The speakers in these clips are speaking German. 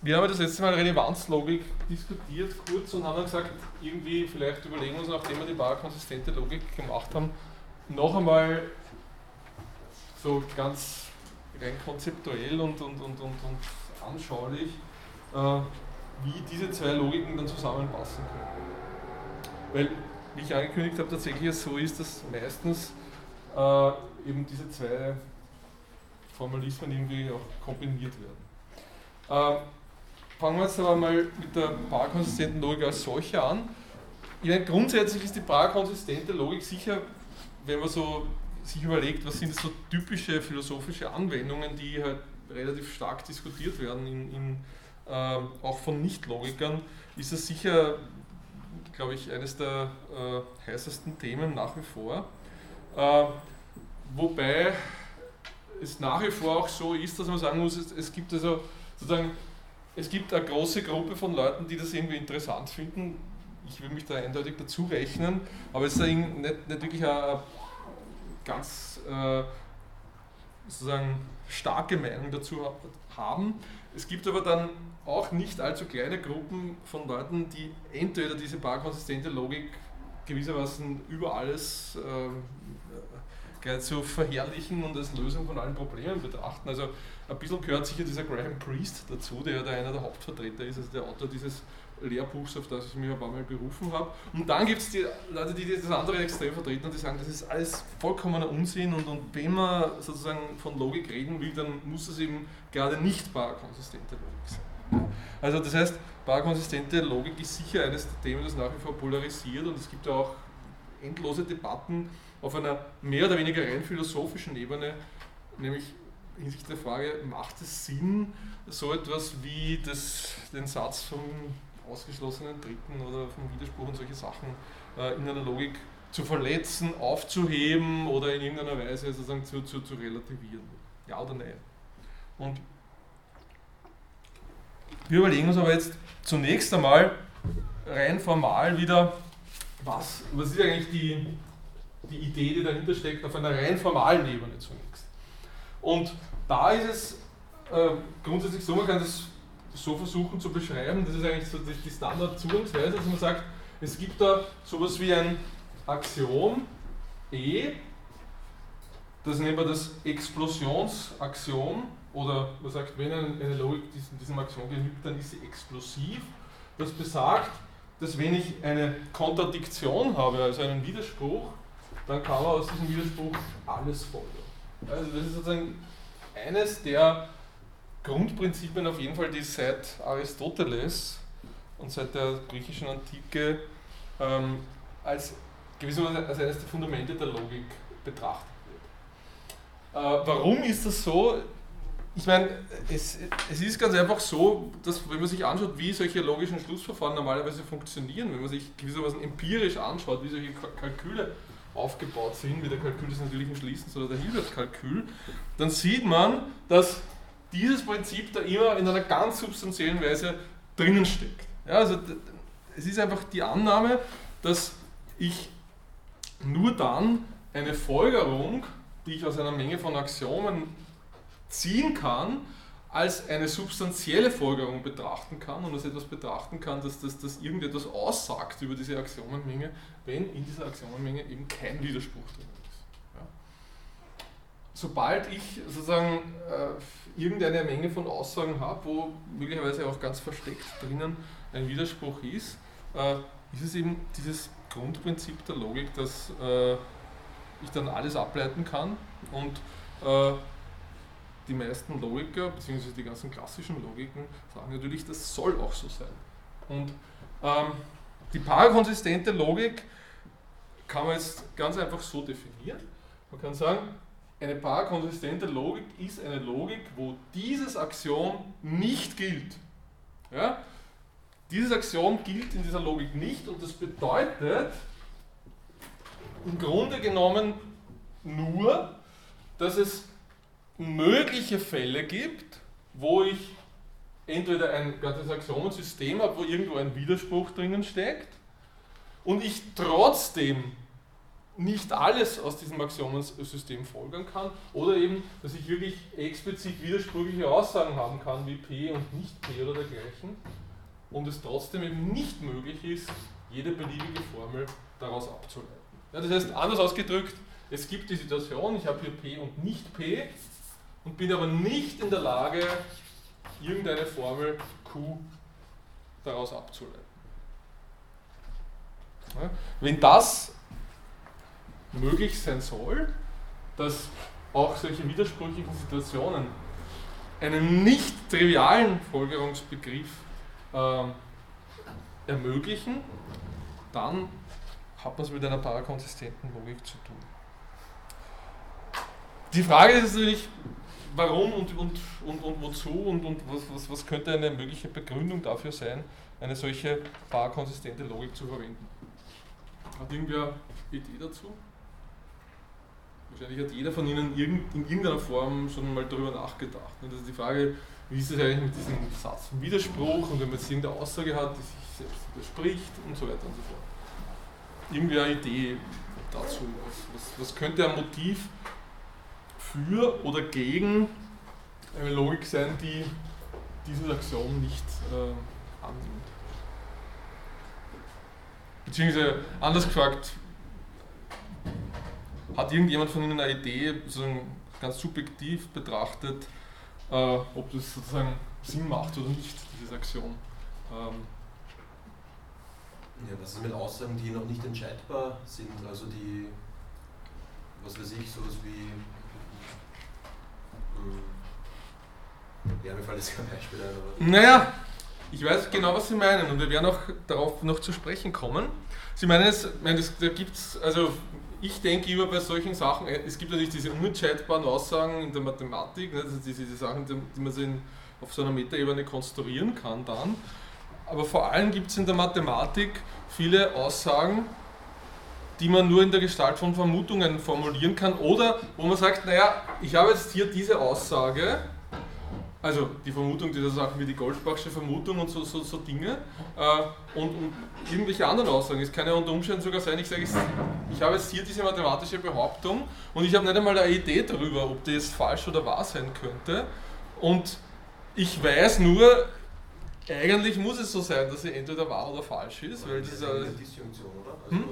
Wir haben das letzte Mal Relevanzlogik diskutiert, kurz, und haben dann gesagt, irgendwie vielleicht überlegen wir uns, nachdem wir die konsistente Logik gemacht haben, noch einmal so ganz rein konzeptuell und, und, und, und, und anschaulich, äh, wie diese zwei Logiken dann zusammenpassen können. Weil, wie ich angekündigt habe, tatsächlich so ist, dass meistens äh, eben diese zwei Formalismen irgendwie auch kombiniert werden. Äh, fangen wir jetzt aber mal mit der parkonsistenten Logik als solche an. Ich meine, grundsätzlich ist die parkonsistente Logik sicher, wenn man so sich überlegt, was sind so typische philosophische Anwendungen, die halt relativ stark diskutiert werden, in, in, äh, auch von Nicht-Logikern, ist es sicher, glaube ich, eines der äh, heißesten Themen nach wie vor. Äh, wobei es nach wie vor auch so ist, dass man sagen muss, es, es gibt also sozusagen es gibt eine große Gruppe von Leuten, die das irgendwie interessant finden. Ich will mich da eindeutig dazu rechnen, aber es ist nicht, nicht wirklich eine ganz äh, sozusagen starke Meinung dazu haben. Es gibt aber dann auch nicht allzu kleine Gruppen von Leuten, die entweder diese barkonsistente Logik gewissermaßen über alles äh, gleich zu verherrlichen und als Lösung von allen Problemen betrachten. Also ein bisschen gehört sicher dieser Graham Priest dazu, der ja da einer der Hauptvertreter ist, also der Autor dieses Lehrbuchs, auf das ich mich ein paar Mal berufen habe. Und dann gibt es die Leute, die das andere Extrem vertreten und die sagen, das ist alles vollkommener Unsinn und, und wenn man sozusagen von Logik reden will, dann muss es eben gerade nicht barkonsistente Logik sein. Also das heißt, barkonsistente Logik ist sicher eines der Themen, das nach wie vor polarisiert und es gibt auch endlose Debatten auf einer mehr oder weniger rein philosophischen Ebene, nämlich hinsichtlich der Frage, macht es Sinn, so etwas wie das, den Satz vom ausgeschlossenen Dritten oder vom Widerspruch und solche Sachen äh, in einer Logik zu verletzen, aufzuheben oder in irgendeiner Weise sozusagen zu, zu, zu relativieren? Ja oder nein? Und wir überlegen uns aber jetzt zunächst einmal rein formal wieder, was, was ist eigentlich die, die Idee, die dahinter steckt, auf einer rein formalen Ebene zunächst. Und da ist es äh, grundsätzlich so, man kann das so versuchen zu beschreiben, das ist eigentlich so die, Standardzugangsweise, dass man sagt, es gibt da sowas wie ein Axiom E, das nennen wir das Explosionsaxiom, oder man sagt, wenn eine Logik diesem, diesem Axiom genügt, dann ist sie explosiv. Das besagt, dass wenn ich eine Kontradiktion habe, also einen Widerspruch, dann kann man aus diesem Widerspruch alles folgen. Also das ist sozusagen eines der Grundprinzipien auf jeden Fall, die seit Aristoteles und seit der griechischen Antike ähm, als gewissermaßen als eines der Fundamente der Logik betrachtet wird. Äh, warum ist das so? Ich meine, es, es ist ganz einfach so, dass wenn man sich anschaut, wie solche logischen Schlussverfahren normalerweise funktionieren, wenn man sich gewissermaßen empirisch anschaut, wie solche Kalküle aufgebaut sind, wie der Kalkül des natürlichen Schließens oder der Hilbertkalkül, dann sieht man, dass dieses Prinzip da immer in einer ganz substanziellen Weise drinnen steckt. Ja, also es ist einfach die Annahme, dass ich nur dann eine Folgerung, die ich aus einer Menge von Axiomen ziehen kann, als eine substanzielle Folgerung betrachten kann und als etwas betrachten kann, dass das, das irgendetwas aussagt über diese Axiomenmenge, wenn in dieser Axiomenmenge eben kein Widerspruch drin ist. Ja. Sobald ich sozusagen äh, irgendeine Menge von Aussagen habe, wo möglicherweise auch ganz versteckt drinnen ein Widerspruch ist, äh, ist es eben dieses Grundprinzip der Logik, dass äh, ich dann alles ableiten kann und äh, die meisten Logiker, beziehungsweise die ganzen klassischen Logiken, sagen natürlich, das soll auch so sein. Und ähm, die parakonsistente Logik kann man jetzt ganz einfach so definieren. Man kann sagen, eine parakonsistente Logik ist eine Logik, wo dieses Axiom nicht gilt. Ja? Dieses Axiom gilt in dieser Logik nicht und das bedeutet im Grunde genommen nur, dass es mögliche Fälle gibt, wo ich entweder ein ganzes Axiomensystem habe, wo irgendwo ein Widerspruch drinnen steckt und ich trotzdem nicht alles aus diesem Axiomensystem folgern kann oder eben, dass ich wirklich explizit widersprüchliche Aussagen haben kann wie P und nicht P oder dergleichen und es trotzdem eben nicht möglich ist, jede beliebige Formel daraus abzuleiten. Ja, das heißt, anders ausgedrückt, es gibt die Situation, ich habe hier P und nicht P und bin aber nicht in der Lage, irgendeine Formel Q daraus abzuleiten. Wenn das möglich sein soll, dass auch solche widersprüchlichen Situationen einen nicht trivialen Folgerungsbegriff äh, ermöglichen, dann hat man es mit einer parakonsistenten Logik zu tun. Die Frage ist natürlich, warum und, und, und, und wozu und, und was, was, was könnte eine mögliche Begründung dafür sein, eine solche parakonsistente Logik zu verwenden. Hat irgendwer Idee dazu? Wahrscheinlich hat jeder von Ihnen in irgendeiner Form schon mal darüber nachgedacht. Das ist die Frage, wie ist es eigentlich mit diesem Satz vom Widerspruch und wenn man jetzt irgendeine Aussage hat, die sich selbst widerspricht und so weiter und so fort. Irgendwie eine Idee dazu. Was, was, was könnte ein Motiv für oder gegen eine Logik sein, die dieses Axiom nicht äh, annimmt? Beziehungsweise anders gefragt, hat irgendjemand von Ihnen eine Idee, sozusagen ganz subjektiv betrachtet, äh, ob das sozusagen Sinn macht oder nicht, dieses Axiom? Ähm, ja, was ist mit Aussagen, die noch nicht entscheidbar sind? Also die, was weiß ich, sowas wie. Hm, ja, mir fällt jetzt kein Beispiel ein. Naja, ich weiß genau, was Sie meinen und wir werden auch darauf noch zu sprechen kommen. Sie meinen es, meine, da gibt es, also ich denke immer bei solchen Sachen, äh, es gibt natürlich diese unentscheidbaren Aussagen in der Mathematik, ne, also diese, diese Sachen, die man in, auf so einer Metaebene konstruieren kann dann. Aber vor allem gibt es in der Mathematik viele Aussagen, die man nur in der Gestalt von Vermutungen formulieren kann oder wo man sagt, naja, ich habe jetzt hier diese Aussage also die Vermutung, diese Sachen wie die Goldbachsche Vermutung und so, so, so Dinge äh, und, und, irgendwelche anderen Aussagen. Es kann ja unter Umständen sogar sein, ich sage, ich habe jetzt hier diese mathematische Behauptung und ich habe nicht einmal eine Idee darüber, ob die jetzt falsch oder wahr sein könnte. Und ich weiß nur, eigentlich muss es so sein, dass sie entweder wahr oder falsch ist. Weil das ist eine Disjunktion, oder? Also hm?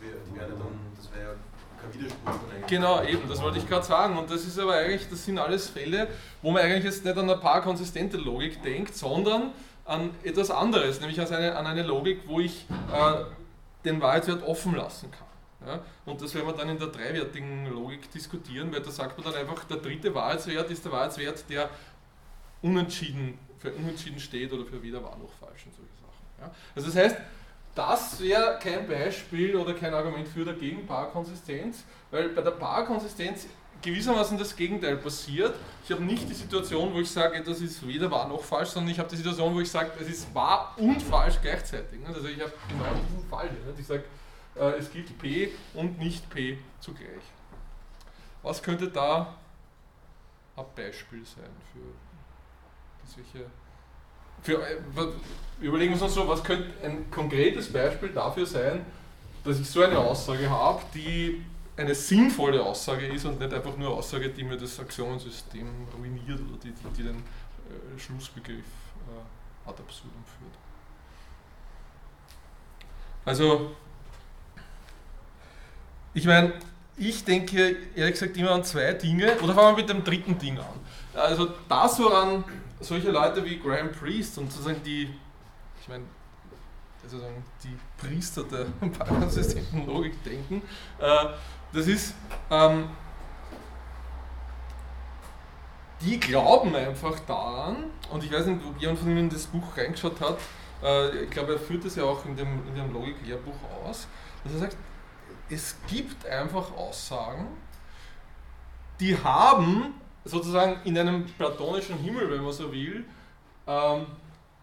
Das wäre wär dann, kein Widerspruch Genau, eben, das wollte ich gerade sagen. Und das ist aber eigentlich, das sind alles Fälle, wo man eigentlich jetzt nicht an eine paar konsistente Logik denkt, sondern an etwas anderes, nämlich an eine, an eine Logik, wo ich äh, den Wahrheitswert offen lassen kann. Ja? Und das werden wir dann in der dreiwertigen Logik diskutieren, weil da sagt man dann einfach, der dritte Wahrheitswert ist der Wahrheitswert, der unentschieden, für unentschieden steht oder für weder wahr noch falsch und solche Sachen. Ja? Also das heißt, das wäre kein Beispiel oder kein Argument für oder gegen Paarkonsistenz, weil bei der Paarkonsistenz gewissermaßen das Gegenteil passiert. Ich habe nicht die Situation, wo ich sage, das ist weder wahr noch falsch, sondern ich habe die Situation, wo ich sage, es ist wahr und falsch gleichzeitig. Also ich habe genau diesen Fall. Ich sage, äh, es gibt P und nicht P zugleich. Was könnte da ein Beispiel sein für solche für, äh, überlegen wir uns so, was könnte ein konkretes Beispiel dafür sein, dass ich so eine Aussage habe, die eine sinnvolle Aussage ist und nicht einfach nur eine Aussage, die mir das Axiomensystem ruiniert oder die, die, die den äh, Schlussbegriff äh, ad absurdum führt. Also, ich meine, ich denke ehrlich gesagt immer an zwei Dinge, oder fangen wir mit dem dritten Ding an. Also das, woran solche Leute wie Graham Priest und sozusagen die, ich meine, sozusagen die Priester der balancesistenten Logik denken, äh, das ist, ähm, die glauben einfach daran, und ich weiß nicht, ob jemand von Ihnen das Buch reingeschaut hat, äh, ich glaube, er führt das ja auch in dem, in dem Logik-Lehrbuch aus, dass er sagt, es gibt einfach Aussagen, die haben sozusagen in einem platonischen Himmel, wenn man so will, ähm,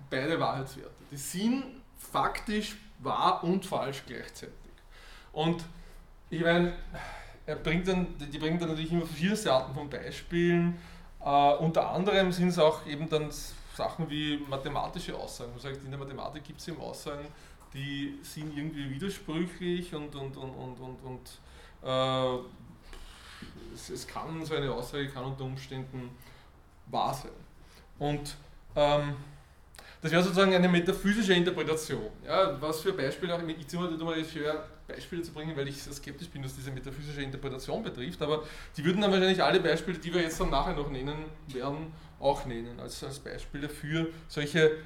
beide Wahrheitswerte. Die sind faktisch wahr und falsch gleichzeitig. Und ich meine, er bringt dann, die bringt dann natürlich immer verschiedene Arten von Beispielen. Äh, unter anderem sind es auch eben dann Sachen wie mathematische Aussagen. Man sagt, in der Mathematik gibt es eben Aussagen, die sind irgendwie widersprüchlich und, und, und, und, und, und Äh, es, es, kann, so eine Aussage kann unter Umständen wahr sein. Und ähm, das wäre sozusagen eine metaphysische Interpretation. Ja, was für Beispiele auch, ich ziehe mal schwer Beispiele zu bringen, weil ich skeptisch bin, was diese metaphysische Interpretation betrifft, aber die würden dann wahrscheinlich alle Beispiele, die wir jetzt dann nachher noch nennen werden, auch nennen, als, als Beispiele für solche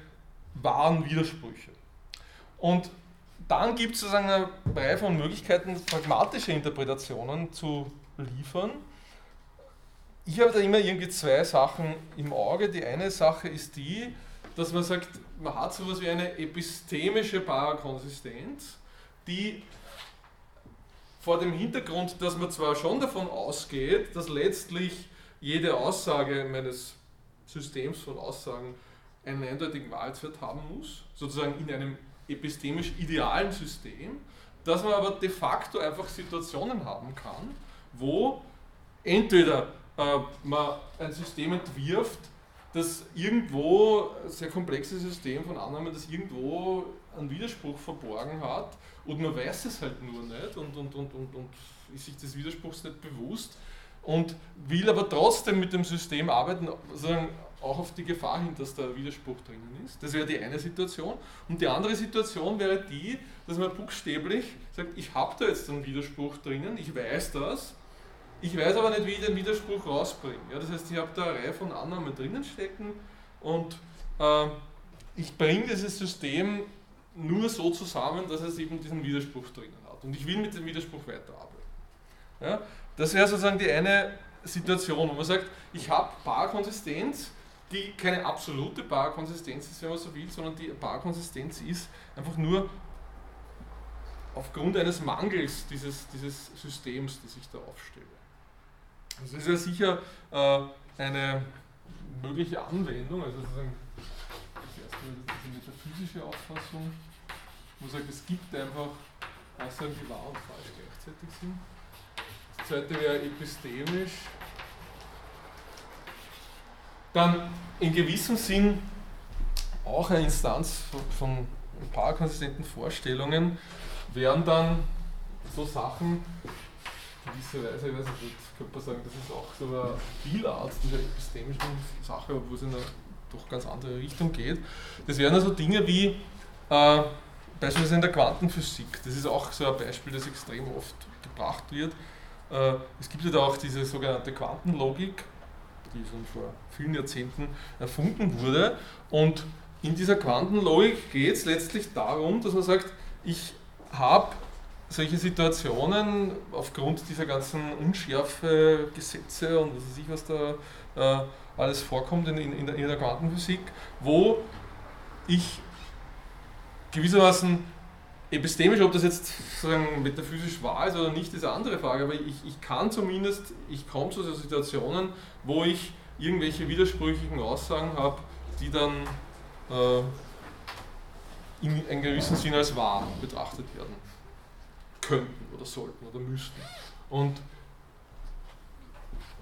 wahren Widersprüche. Und dann gibt es sozusagen eine Reihe von Möglichkeiten, pragmatische Interpretationen zu liefern. Ich habe da immer irgendwie zwei Sachen im Auge. Die eine Sache ist die, dass man sagt, man hat so etwas wie eine epistemische Parakonsistenz, die vor dem Hintergrund, dass man zwar schon davon ausgeht, dass letztlich jede Aussage meines Systems von Aussagen einen eindeutigen Wahrheitswert haben muss, sozusagen in einem epistemisch idealen System, dass man aber de facto einfach Situationen haben kann, wo entweder äh, man ein System entwirft, das irgendwo, ein sehr komplexes System von Annahmen, das irgendwo einen Widerspruch verborgen hat und man weiß es halt nur nicht und, und, und, und, und ist sich des Widerspruchs nicht bewusst und will aber trotzdem mit dem System arbeiten, sozusagen auch auf die Gefahr hin, dass da Widerspruch drinnen ist. Das wäre die eine Situation. Und die andere Situation wäre die, dass man buchstäblich sagt, ich habe da jetzt einen Widerspruch drinnen, ich weiß das, ich weiß aber nicht, wie ich den Widerspruch rausbringe. Ja, das heißt, ich habe da eine Reihe von Annahmen drinnen stecken und äh, ich bringe dieses System nur so zusammen, dass es eben diesen Widerspruch drinnen hat. Und ich will mit dem Widerspruch weiterarbeiten. Ja, das wäre sozusagen die eine Situation, wo man sagt, ich habe Paarkonsistenz, die keine absolute Paarkonsistenz ist, wenn man so will, sondern die Paarkonsistenz ist einfach nur aufgrund eines Mangels dieses, dieses Systems, das ich da aufstelle. Das ist ja sicher äh, eine mögliche Anwendung, also sozusagen das erste diese metaphysische Auffassung, wo sagt, es gibt einfach Aussagen, die wahr und falsch gleichzeitig sind. Das zweite wäre epistemisch. Dann in gewissem Sinn auch eine Instanz von ein paar konsistenten Vorstellungen wären dann so Sachen, gewisserweise, ich weiß nicht, könnte man sagen, das ist auch so eine Spielart dieser epistemischen Sache, obwohl es in eine doch ganz andere Richtung geht. Das wären also Dinge wie äh, beispielsweise in der Quantenphysik. Das ist auch so ein Beispiel, das extrem oft gebracht wird. Äh, es gibt ja da auch diese sogenannte Quantenlogik, die schon vor vielen Jahrzehnten erfunden wurde. Und in dieser Quantenlogik geht es letztlich darum, dass man sagt, ich habe solche Situationen aufgrund dieser ganzen unschärfe Gesetze und was weiß ich, was da äh, alles vorkommt in, in, in, der, Quantenphysik, wo ich gewissermaßen epistemisch, ob das jetzt sozusagen metaphysisch wahr ist oder nicht, ist eine andere Frage, aber ich, ich kann zumindest, ich komme zu solchen Situationen, wo ich irgendwelche widersprüchlichen Aussagen habe, die dann äh, in einem gewissen Sinne als wahr betrachtet werden könnten oder sollten oder müssten. Und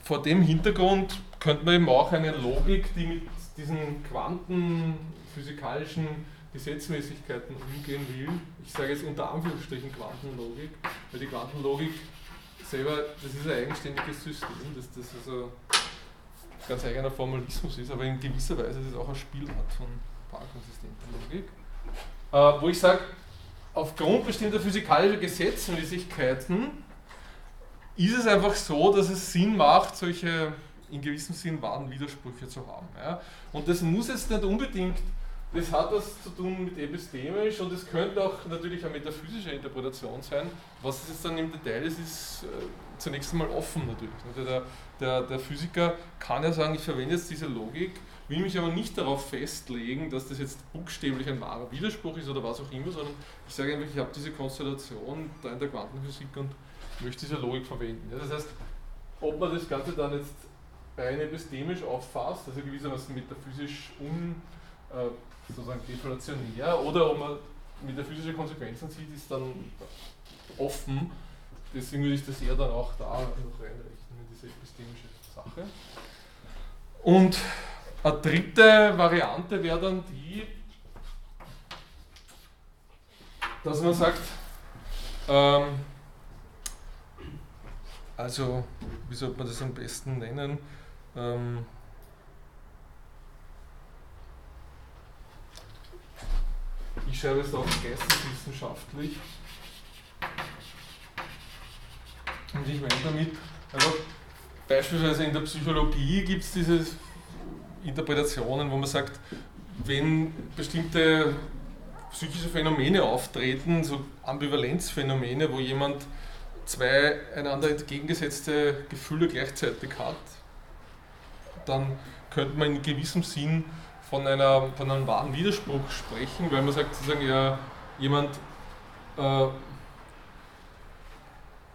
vor dem Hintergrund könnte man eben auch eine Logik, die mit diesen quantenphysikalischen Gesetzmäßigkeiten umgehen will, ich sage jetzt unter Anführungsstrichen Quantenlogik, weil die Quantenlogik selber, das ist ein eigenständiges System, das, das also ganz eigener Formalismus ist, aber in gewisser Weise ist es auch eine Spielart von paarkonsistenter Logik, äh, wo ich sage, aufgrund bestimmter physikalischer Gesetzmäßigkeiten ist es einfach so, dass es Sinn macht, solche in gewissem Sinn wahren Widersprüche zu haben. Ja. Und das muss jetzt nicht unbedingt, das hat was zu tun mit epistemisch und es könnte auch natürlich eine metaphysische Interpretation sein. Was es jetzt dann im Detail ist, ist äh, zunächst einmal offen natürlich. Der, der, der Physiker kann ja sagen, ich verwende jetzt diese Logik will mich aber nicht darauf festlegen, dass das jetzt buchstäblich ein wahrer Widerspruch ist oder was auch immer, sondern ich sage einfach, ich habe diese Konstellation da in der Quantenphysik und möchte diese Logik verwenden. Ja, das heißt, ob man das Ganze dann jetzt rein epistemisch auffasst, also gewissermaßen metaphysisch un, äh, sozusagen deflationär, oder ob man metaphysische Konsequenzen sieht, ist dann offen. Deswegen würde ich das eher dann auch da noch reinrechnen in diese epistemische Sache. Und eine dritte Variante wäre dann die, dass man sagt, ähm, Also, wie sollte man das am besten nennen? Ähm, ich schreibe es auch geisteswissenschaftlich. Und ich meine damit, also beispielsweise in der Psychologie gibt es diese Interpretationen, wo man sagt, wenn bestimmte psychische Phänomene auftreten, so Ambivalenzphänomene, wo jemand zwei einander entgegengesetzte Gefühle gleichzeitig hat, dann könnte man in gewissem Sinn von, einer, von einem wahren Widerspruch sprechen, weil man sagt sozusagen, ja, jemand äh,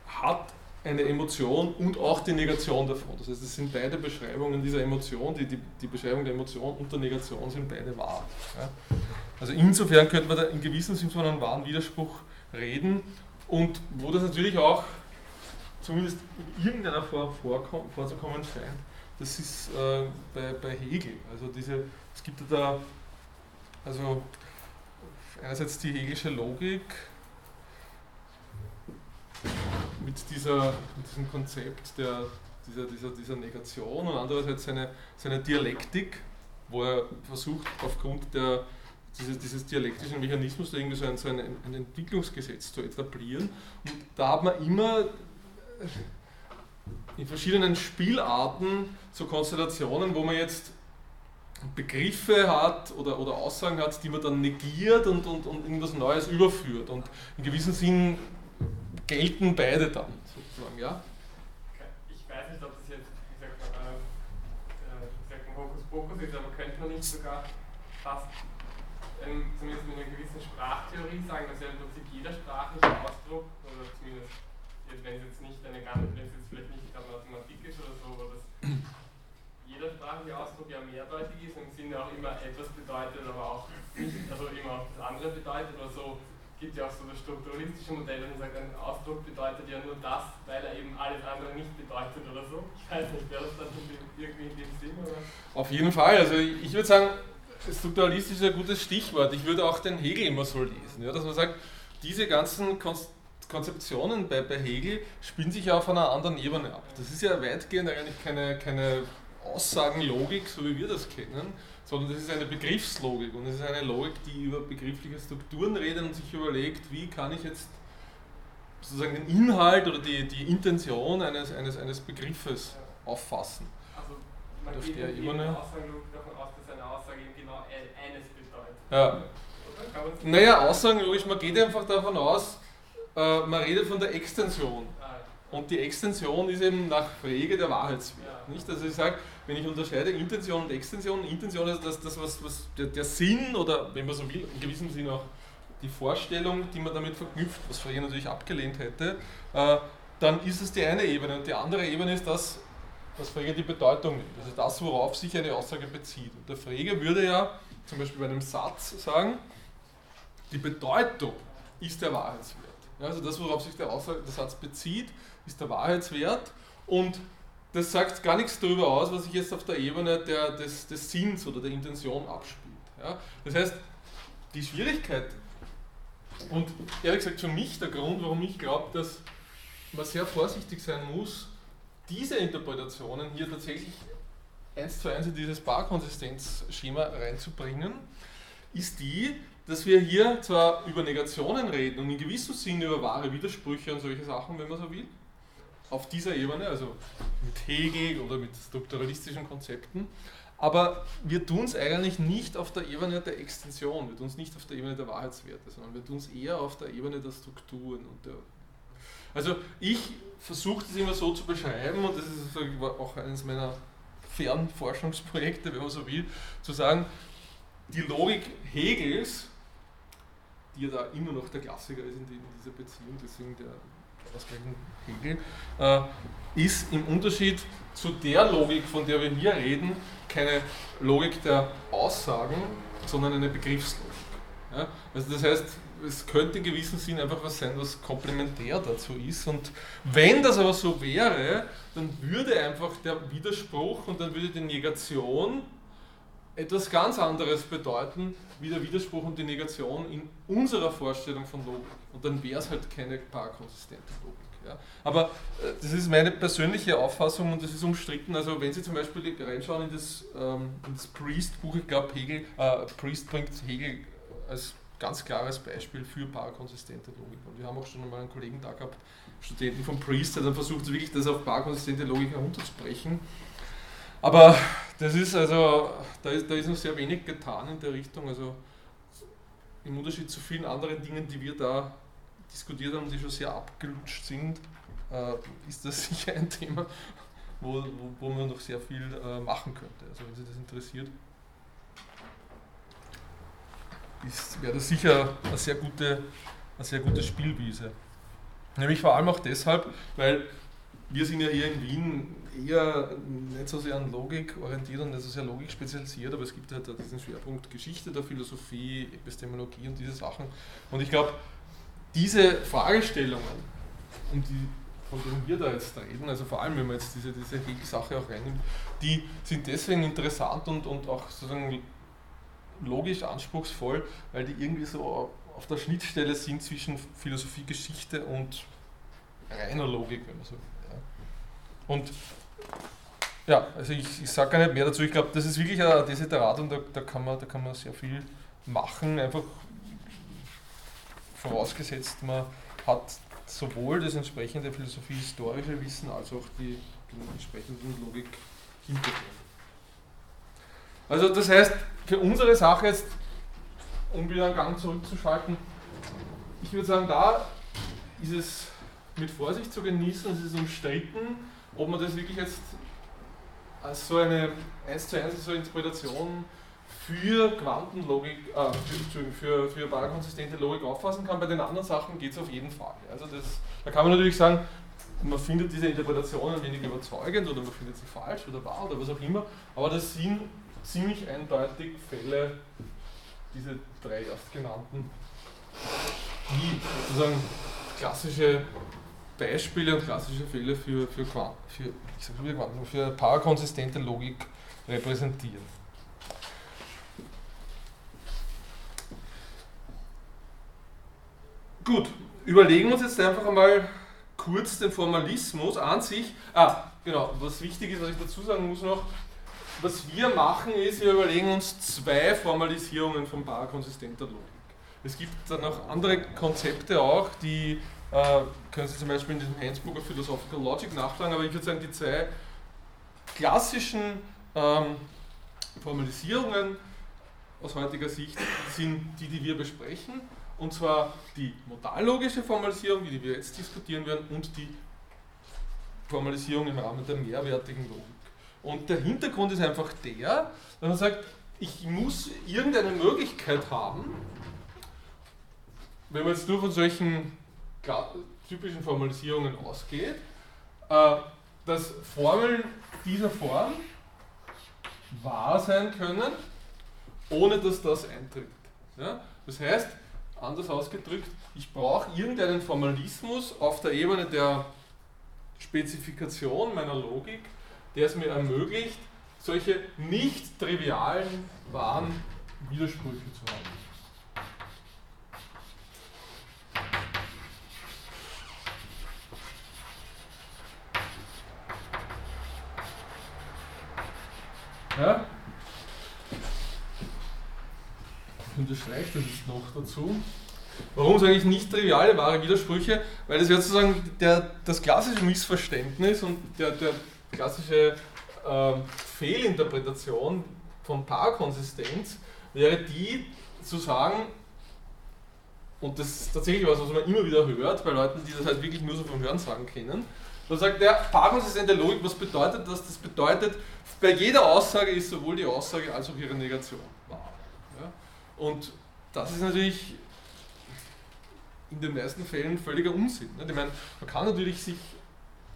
hat eine Emotion und auch die Negation davon. Das heißt, es sind beide Beschreibungen dieser Emotion, die, die, die Beschreibung der Emotion und der Negation sind beide wahr. Ja. Also insofern könnte man da in gewissem Sinne von einem wahren Widerspruch reden und wo das natürlich auch zumindest in irgendeiner Form vorzukommen scheint, das ist äh, bei, bei Hegel. Also diese, es gibt da also einerseits die hegelische Logik, mit, dieser, mit diesem Konzept der, dieser, dieser, dieser Negation und andererseits seine, seine Dialektik, wo er versucht, aufgrund der, dieses, dieses dialektischen Mechanismus irgendwie so ein, so ein, ein Entwicklungsgesetz zu etablieren. Und da hat man immer in verschiedenen Spielarten so Konstellationen, wo man jetzt Begriffe hat oder, oder Aussagen hat, die man dann negiert und, und, und irgendwas Neues überführt. Und in gewissem Sinn gelten beide dann, sozusagen, ja? Ich weiß nicht, ob das jetzt, wie sagt man, äh, wie sagt Hokuspokus ist, aber könnte man nicht sogar fast, ähm, zumindest mit einer gewissen Sprachtheorie sagen, dass ja im Prinzip jeder sprachliche Ausdruck, oder zumindest, wenn es jetzt nicht eine ganze, wenn es jetzt vielleicht nicht gerade Mathematik ist oder so, aber dass jeder sprachliche Ausdruck ja mehrdeutig ist im Sinne auch immer etwas bedeutet, aber auch nicht, also immer auch das andere bedeutet oder so gibt ja auch so das strukturalistische Modell, das sagt, ein Ausdruck bedeutet ja nur das, weil er eben alles andere nicht bedeutet oder so. Ich weiß nicht, wäre das dann irgendwie in dem Sinn? Oder? Auf jeden Fall. Also ich würde sagen, strukturalistisch ist ein gutes Stichwort. Ich würde auch den Hegel immer so lesen, ja, dass man sagt, diese ganzen Konzeptionen bei, bei Hegel spielen sich ja auf einer anderen Ebene ab. Das ist ja weitgehend eigentlich keine, keine Aussagenlogik, so wie wir das kennen, sondern das ist eine Begriffslogik und es ist eine Logik, die über begriffliche Strukturen redet und sich überlegt, wie kann ich jetzt sozusagen den Inhalt oder die, die Intention eines, eines, eines Begriffes auffassen. Also man geht der Ebene Aussagenlogik davon aus, dass eine Aussage eben genau eines bedeutet. Ja. Naja, Aussagenlogisch, man geht einfach davon aus, äh, man redet von der Extension. Ah, und die Extension ist eben nach Frege der Wahrheitswert. Nicht? Also ich sage, wenn ich unterscheide Intention und Extension, Intention ist das, das was, was der, der, Sinn oder, wenn man so will, in gewissem Sinn auch die Vorstellung, die man damit verknüpft, was Frege natürlich abgelehnt hätte, äh, dann ist es die eine Ebene. Und die andere Ebene ist das, was Frege die Bedeutung nimmt. Also das, worauf sich eine Aussage bezieht. Und der Frege würde ja zum Beispiel bei einem Satz sagen, die Bedeutung ist der Wahrheitswert. Ja, also das, worauf sich der, Aussage, der Satz bezieht, ist der Wahrheitswert und das sagt gar nichts darüber aus, was sich jetzt auf der Ebene der, des, des Sinns oder der Intention abspielt. Ja? Das heißt, die Schwierigkeit und ehrlich gesagt für mich der Grund, warum ich glaube, dass man sehr vorsichtig sein muss, diese Interpretationen hier tatsächlich eins zu eins in dieses Barkonsistenzschema reinzubringen, ist die, dass wir hier zwar über Negationen reden und in gewissem Sinne über wahre Widersprüche und solche Sachen, wenn man so will, auf dieser Ebene, also mit Hegel oder mit strukturalistischen Konzepten. Aber wir tun es eigentlich nicht auf der Ebene der Extension, wir tun es nicht auf der Ebene der Wahrheitswerte, sondern wir tun es eher auf der Ebene der Strukturen. Und der also ich versuche das immer so zu beschreiben und das ist auch eines meiner Fernforschungsprojekte, wenn man so will, zu sagen, die Logik Hegels, die ja da immer noch der Klassiker ist in dieser Beziehung, deswegen der ausgleichen Hegel, äh, ist im Unterschied zu der Logik, von der wir hier reden, keine Logik der Aussagen, sondern eine Begriffslogik. Ja? Also das heißt, es könnte in gewissem Sinn einfach was sein, was komplementär dazu ist. Und wenn das aber so wäre, dann würde einfach der Widerspruch und dann würde die Negation etwas ganz anderes bedeuten, wie der Widerspruch und die Negation in unserer Vorstellung von Logik. Und dann wäre es halt keine paar konsistente Logik. Ja. Aber äh, das ist meine persönliche Auffassung und das ist umstritten. Also wenn Sie zum Beispiel reinschauen in das, ähm, das Priest-Buch, ich glaube Hegel, äh, Priest bringt Hegel als ganz klares Beispiel für parakonsistente Logik. Und wir haben auch schon einmal einen Kollegen da gehabt, Studenten von Priest, der dann versucht, wirklich das auf parakonsistente Logik herunterzubrechen. Aber das ist also, da ist, da ist noch sehr wenig getan in der Richtung. Also im Unterschied zu vielen anderen Dingen, die wir da diskutiert haben, die schon sehr abgelutscht sind, äh, ist das sicher ein Thema, wo, wo, wo man noch sehr viel äh, machen könnte. Also wenn Sie das interessiert, wäre das sicher eine sehr gute, eine sehr gute Spielwiese. Nämlich vor allem auch deshalb, weil wir sind ja hier in Wien eher nicht so sehr an Logik orientiert und nicht so sehr Logik spezialisiert, aber es gibt halt diesen Schwerpunkt Geschichte der Philosophie, Epistemologie und diese Sachen. Und ich glaube, diese Fragestellungen, um die, von denen wir da jetzt reden, also vor allem wenn man jetzt diese, diese Hegel-Sache auch reinnimmt, die sind deswegen interessant und, und auch sozusagen logisch anspruchsvoll, weil die irgendwie so auf der Schnittstelle sind zwischen Philosophie, Geschichte und reiner Logik, wenn man so will. Und ja, also ich, ich sage gar nicht mehr dazu. Ich glaube, das ist wirklich ein Desiderat und da, da, kann man, da kann man sehr viel machen. Einfach vorausgesetzt, man hat sowohl das entsprechende philosophie-historische Wissen als auch die, den entsprechenden Logik-Hintergrund. Also das heißt, für unsere Sache jetzt, um wieder einen Gang zurückzuschalten, ich würde sagen, da ist es mit Vorsicht zu genießen, es ist umstritten, ob man das wirklich jetzt als so eine 1 zu 1 so Interpretation für Quantenlogik, äh, für, für, für parakonsistente Logik auffassen kann. Bei den anderen Sachen geht es auf jeden Fall. Also das, da kann man natürlich sagen, man findet diese Interpretation ein wenig überzeugend oder man findet sie falsch oder wahr oder was auch immer, aber das sind ziemlich eindeutig Fälle, diese drei erstgenannten, die sozusagen klassische Beispiele und klassische Fälle für, für, für, ich sag wieder Quanten, für parakonsistente Logik repräsentieren. Gut, überlegen wir uns jetzt einfach einmal kurz den Formalismus an sich. Ah, genau, was wichtig ist, was ich dazu sagen muss noch, was wir machen ist, wir überlegen uns zwei Formalisierungen von parakonsistenter Logik. Es gibt dann noch andere Konzepte auch, die können Sie zum Beispiel in diesem of Philosophical Logic nachschlagen, aber ich würde sagen, die zwei klassischen ähm, Formalisierungen aus heutiger Sicht sind die, die wir besprechen, und zwar die modallogische Formalisierung, die wir jetzt diskutieren werden, und die Formalisierung im Rahmen der mehrwertigen Logik. Und der Hintergrund ist einfach der, dass man sagt, ich muss irgendeine Möglichkeit haben, wenn man jetzt nur von solchen typischen Formalisierungen ausgeht, äh, dass Formeln dieser Form wahr sein können, ohne dass das eintritt. Das heißt, anders ausgedrückt, ich brauche irgendeinen Formalismus auf der Ebene der Spezifikation meiner Logik, der es mir ermöglicht, solche nicht trivialen, wahren Widersprüche zu haben. Ja? Ich unterstreiche das jetzt noch dazu. Warum sage ich nicht triviale wahre Widersprüche? Weil das wäre sozusagen der, das klassische Missverständnis und der, der klassische äh, Fehlinterpretation von Paarkonsistenz wäre die zu sagen, und das ist tatsächlich was, was man immer wieder hört bei Leuten, die das halt wirklich nur so vom Hörensagen kennen, dann sagt der paarkonsistente Logik, was bedeutet das? Das bedeutet, bei jeder Aussage ist sowohl die Aussage als auch ihre Negation wahr. Ja? Und das ist natürlich in den meisten Fällen völliger Unsinn. Ich meine, man kann natürlich sich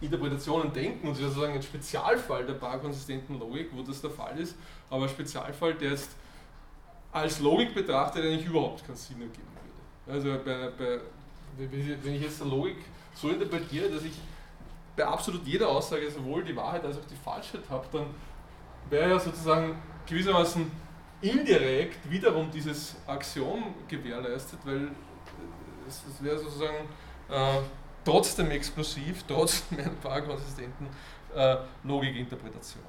Interpretationen denken und sozusagen ein Spezialfall der paarkonsistenten Logik, wo das der Fall ist, aber ein Spezialfall, der jetzt als Logik betrachtet eigentlich überhaupt keinen Sinn ergeben würde. Also bei, bei, wenn ich jetzt eine Logik so interpretiere, dass ich bei absolut jeder Aussage sowohl die Wahrheit als auch die Falschheit habe, dann wäre ja sozusagen gewissermaßen indirekt wiederum dieses Axiom gewährleistet, weil es, es wäre sozusagen äh, trotzdem explosiv, trotz meiner parkonsistenten äh, Logikinterpretation.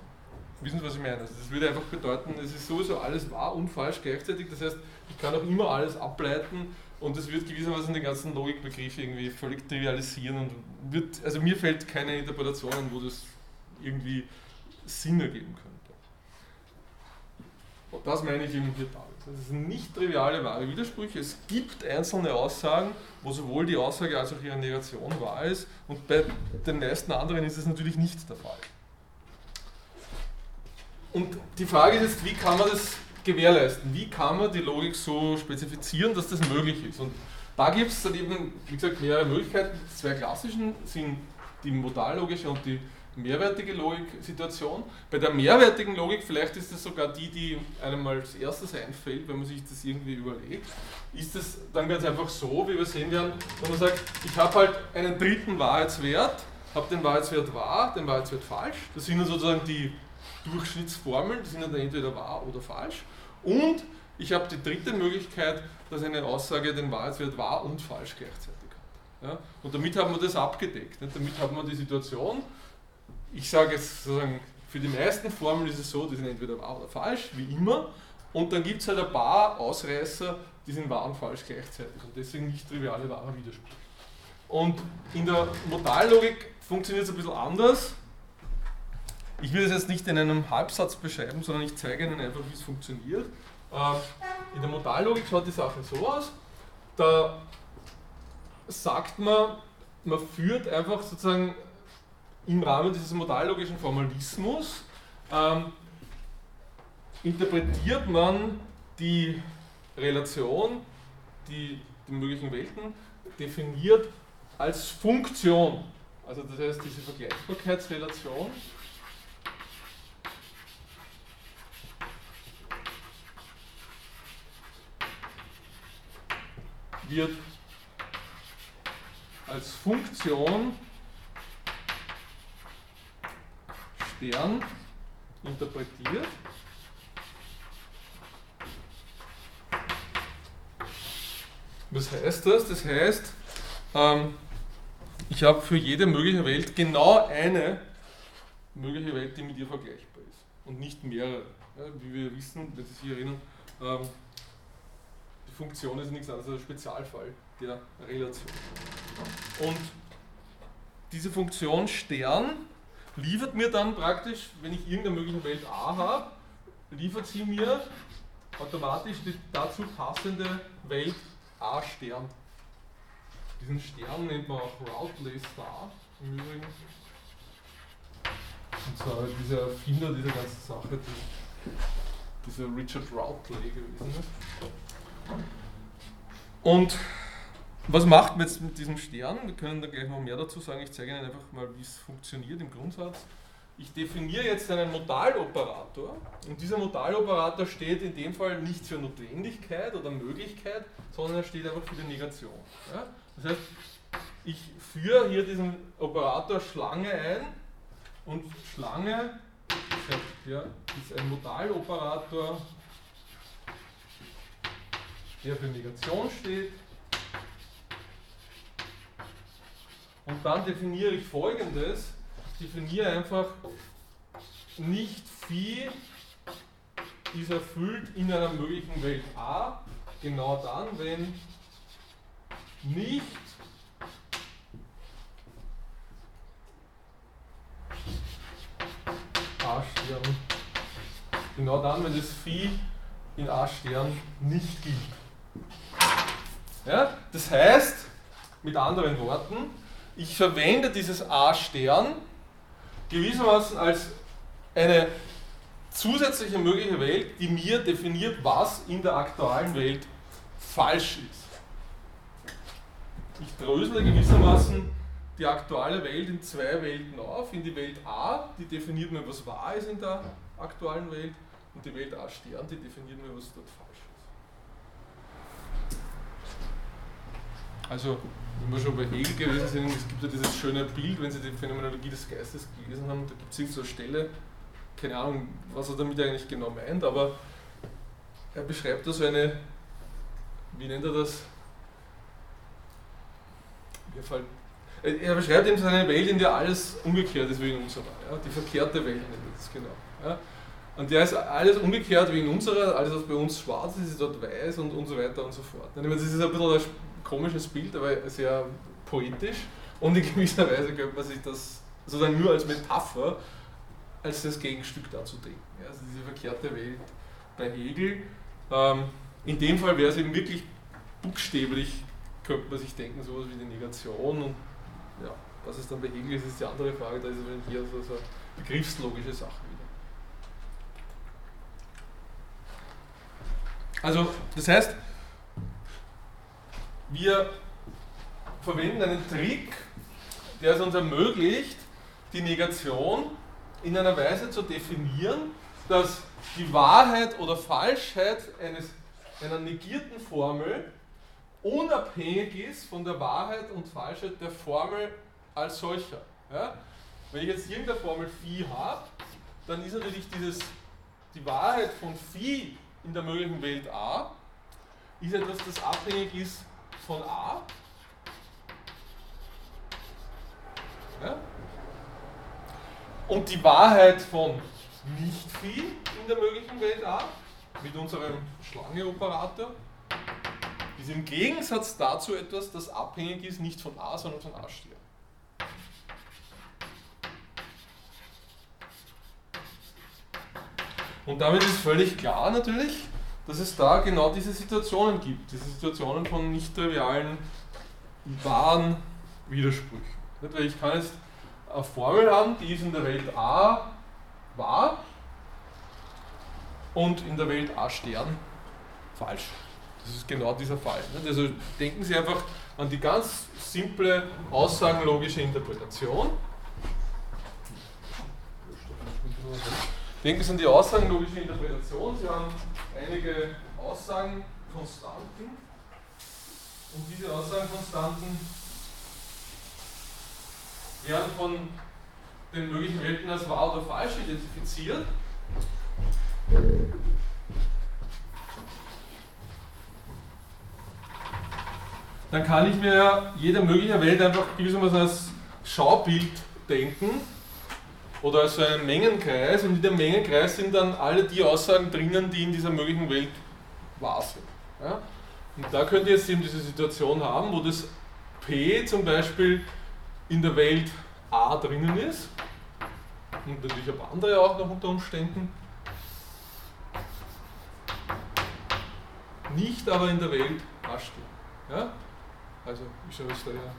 Wissen Sie, was ich meine? Also das würde einfach bedeuten, es ist sowieso alles wahr und falsch gleichzeitig. Das heißt, ich kann auch immer alles ableiten und das wird gewissermaßen den ganzen Logikbegriff irgendwie völlig trivialisieren und wird, also mir fällt keine Interpretation an, wo das irgendwie Sinn ergeben könnte. Und das meine ich eben hier damit. Das sind nicht triviale wahre Widersprüche. Es gibt einzelne Aussagen, wo sowohl die Aussage als auch ihre Negation wahr ist und bei den meisten anderen ist es natürlich nicht der Fall. Und die Frage ist jetzt, wie kann man das gewährleisten? Wie kann man die Logik so spezifizieren, dass das möglich ist? Und da gibt es dann eben, wie gesagt, mehrere Möglichkeiten. Die zwei klassischen sind die modallogische und die mehrwertige Logiksituation. Bei der mehrwertigen Logik, vielleicht ist das sogar die, die einem als erstes einfällt, wenn man sich das irgendwie überlegt, ist es dann ganz einfach so, wie wir sehen werden, wenn man sagt, ich habe halt einen dritten Wahrheitswert, habe den Wahrheitswert wahr, den Wahrheitswert falsch. Das sind dann sozusagen die Durchschnittsformeln, die sind dann entweder wahr oder falsch. Und ich habe die dritte Möglichkeit, dass eine Aussage den Wahrheitswert wahr und falsch gleichzeitig hat. Ja? Und damit haben wir das abgedeckt. Nicht? Damit haben wir die Situation, ich sage jetzt sozusagen, für die meisten Formeln ist es so, die sind entweder wahr oder falsch, wie immer. Und dann gibt es halt ein paar Ausreißer, die sind wahr und falsch gleichzeitig. Und deswegen nicht triviale wahre Widersprüche. Und in der Modallogik funktioniert es ein bisschen anders. Ich will das jetzt nicht in einem Halbsatz beschreiben, sondern ich zeige Ihnen einfach, wie es funktioniert. Ähm, in der Modallogik schaut die Sache so aus. Da sagt man, man führt einfach sozusagen im Rahmen dieses modallogischen Formalismus, ähm, interpretiert man die Relation, die, die möglichen Welten definiert als Funktion. Also das heißt, diese Vergleichbarkeitsrelation wird als Funktion Stern interpretiert. Was heißt das? Das heißt, ähm, ich habe für jede mögliche Welt genau eine mögliche Welt, die mit ihr vergleichbar ist und nicht mehrere. Ja, wie wir wissen, wenn Sie sich erinnern, ähm, Funktion ist nichts anderes als ein Spezialfall der Relation. Und diese Funktion Stern liefert mir dann praktisch, wenn ich irgendeine mögliche Welt A habe, liefert sie mir automatisch die dazu passende Welt A Stern. Diesen Stern nennt man auch Routley Star im Übrigen. Und zwar dieser Erfinder dieser ganzen Sache, dieser Richard Routley gewesen. Und was macht man jetzt mit diesem Stern? Wir können da gleich noch mehr dazu sagen. Ich zeige Ihnen einfach mal, wie es funktioniert im Grundsatz. Ich definiere jetzt einen Modaloperator und dieser Modaloperator steht in dem Fall nicht für Notwendigkeit oder Möglichkeit, sondern er steht einfach für die Negation. Ja? Das heißt, ich führe hier diesen Operator Schlange ein und Schlange ja, ist ein Modaloperator der für Negation steht. Und dann definiere ich folgendes. Ich definiere einfach nicht Phi ist erfüllt in einer möglichen Welt A, genau dann, wenn nicht A-Stern, genau dann, wenn das Phi in A-Stern nicht gilt. Ja? Das heißt, mit anderen Worten, ich verwende dieses A-Stern gewissermaßen als eine zusätzliche mögliche Welt, die mir definiert, was in der aktuellen Welt falsch ist. Ich drösele gewissermaßen die aktuelle Welt in zwei Welten auf. In die Welt A, die definiert mir, was wahr ist in der aktuellen Welt, und die Welt A Stern, die definiert mir, was dort falsch ist. Also, wenn wir schon bei Hegel gewesen sind, es gibt ja dieses schöne Bild, wenn Sie die Phänomenologie des Geistes gelesen haben, da gibt es so eine Stelle, keine Ahnung, was er damit eigentlich genau meint, aber er beschreibt da so eine, wie nennt er das? Fällt, er beschreibt eben seine Welt, in der alles umgekehrt ist wie in unserer. Ja? Die verkehrte Welt nennt das genau. Ja? Und der ist alles umgekehrt wie in unserer, alles was bei uns schwarz ist, ist dort weiß und, und so weiter und so fort. Das ist ein bisschen komisches Bild, aber sehr poetisch. Und in gewisser Weise könnte man sich das sozusagen nur als Metapher, als das Gegenstück dazu denken. Also diese verkehrte Welt bei Hegel. Ähm, in dem Fall wäre es eben wirklich buchstäblich, könnte man sich denken, sowas wie die Negation. Und ja, was es dann bei Hegel ist, ist die andere Frage. Da ist es hier so, so eine begriffslogische Sache wieder. Also, das heißt, wir verwenden einen Trick, der es uns ermöglicht, die Negation in einer Weise zu definieren, dass die Wahrheit oder Falschheit eines, einer negierten Formel unabhängig ist von der Wahrheit und Falschheit der Formel als solcher. Ja? Wenn ich jetzt irgendeine Formel Phi habe, dann ist natürlich dieses, die Wahrheit von Phi in der möglichen Welt A, ist etwas, das abhängig ist von A. Ja? Und die Wahrheit von nicht Phi in der möglichen Welt A, mit unserem Schlange-Operator, ist im Gegensatz dazu etwas, das abhängig ist nicht von A, sondern von A-Stern. Und damit ist völlig klar natürlich, dass es da genau diese Situationen gibt, diese Situationen von nicht trivialen, wahren Widersprüchen. Weil ich kann jetzt eine Formel haben, die ist in der Welt A wahr und in der Welt A Stern falsch. Das ist genau dieser Fall. Also denken Sie einfach an die ganz simple aussagenlogische Interpretation. Denken Sie an die aussagenlogische Interpretation. Sie haben einige Aussagenkonstanten und diese Aussagenkonstanten werden von den möglichen Welten als wahr oder falsch identifiziert. Dann kann ich mir jede mögliche Welt einfach gewissermaßen als Schaubild denken oder als einen Mengenkreis und in dem Mengenkreis sind dann alle die Aussagen drinnen, die in dieser möglichen Welt wahr sind. Ja? Und da könnt ihr jetzt eben diese Situation haben, wo das P zum Beispiel in der Welt A drinnen ist und natürlich paar andere auch noch unter Umständen. Nicht aber in der Welt A steht. Ja? Also ich schaue es daher,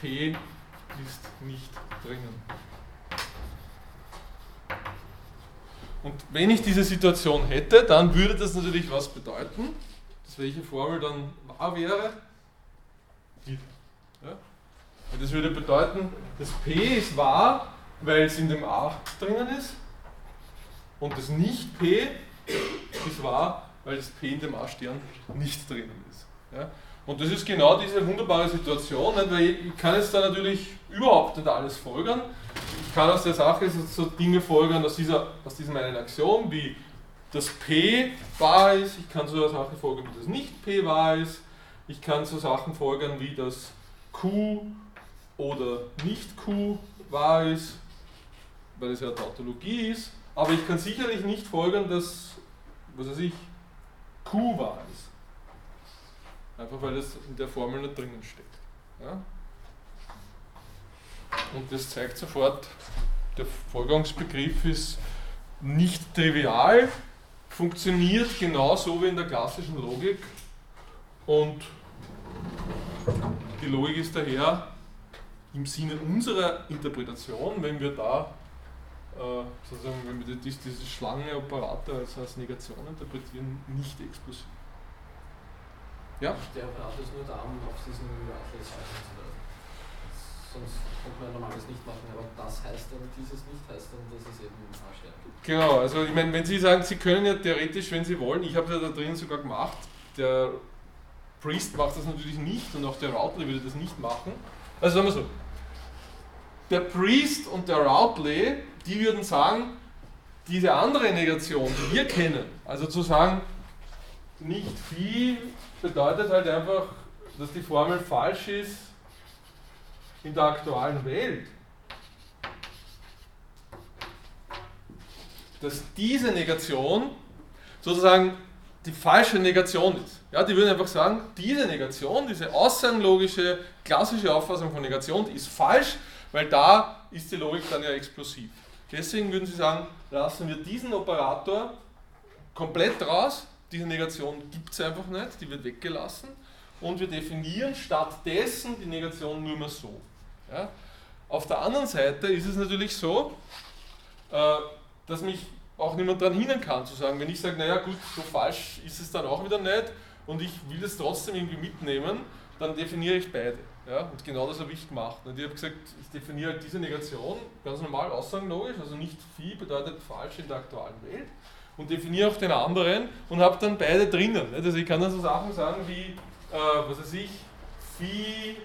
P ist nicht drinnen. Und wenn ich diese Situation hätte, dann würde das natürlich was bedeuten, dass welche Formel dann wahr wäre. Ja? Das würde bedeuten, das P ist wahr, weil es in dem A drinnen ist. Und das Nicht-P ist wahr, weil das P in dem A-Stern nicht drinnen ist. Ja? Und das ist genau diese wunderbare Situation, nicht? weil ich kann jetzt da natürlich überhaupt nicht alles folgern. Ich kann aus der Sache so Dinge folgern, aus, dieser, aus diesem einen Axiom, wie das P wahr ist. Ich kann so einer Sache folgern, wie das Nicht-P wahr ist. Ich kann so Sachen folgern, wie das Q oder Nicht-Q wahr ist, weil es ja Tautologie ist. Aber ich kann sicherlich nicht folgern, dass, was weiß ich, Q wahr ist. Einfach weil das in der Formel nicht drinnen steht. Ja? Und das zeigt sofort, der Folgerungsbegriff ist nicht trivial, funktioniert genauso wie in der klassischen Logik und die Logik ist daher im Sinne unserer Interpretation, wenn wir da äh, sozusagen, wenn wir diese Schlange-Operator als, als Negation interpretieren, nicht explosiv. Ja? Der Operator ist nur da, um auf diesen Atlas halten zu lassen. Sonst könnte man normales nicht machen, aber das heißt dann, dieses nicht heißt dann, dass es eben A-Stern gibt. Genau, also ich meine, wenn Sie sagen, Sie können ja theoretisch, wenn Sie wollen, ich habe es ja da drin sogar gemacht, der Priest macht das natürlich nicht und auch der Routley würde das nicht machen. Also sagen wir so, der Priest und der Routley, die würden sagen, diese andere Negation, die wir kennen, also zu sagen, nicht viel bedeutet halt einfach, dass die Formel falsch ist in der aktualen Welt, dass diese Negation sozusagen die falsche Negation ist. Ja, die würden einfach sagen, diese Negation, diese aussagenlogische, klassische Auffassung von Negation, die ist falsch, weil da ist die Logik dann ja explosiv. Deswegen würden sie sagen, lassen wir diesen Operator komplett raus, diese Negation gibt es einfach nicht, die wird weggelassen und wir definieren stattdessen die Negation nur mehr so. Ja? Auf der anderen Seite ist es natürlich so, äh, dass mich auch niemand daran hindern kann, zu sagen, wenn ich sage, naja gut, so falsch ist es dann auch wieder nicht und ich will es trotzdem irgendwie mitnehmen, dann definiere ich beide. Ja? Und genau das habe ich gemacht. Und ich habe gesagt, ich definiere halt diese Negation ganz normal aussagenlogisch, also nicht Phi bedeutet falsch in der aktuellen Welt und definiere auch den anderen und habe dann beide drinnen. Also ich kann dann so Sachen sagen wie, äh, was weiß ich, Phi,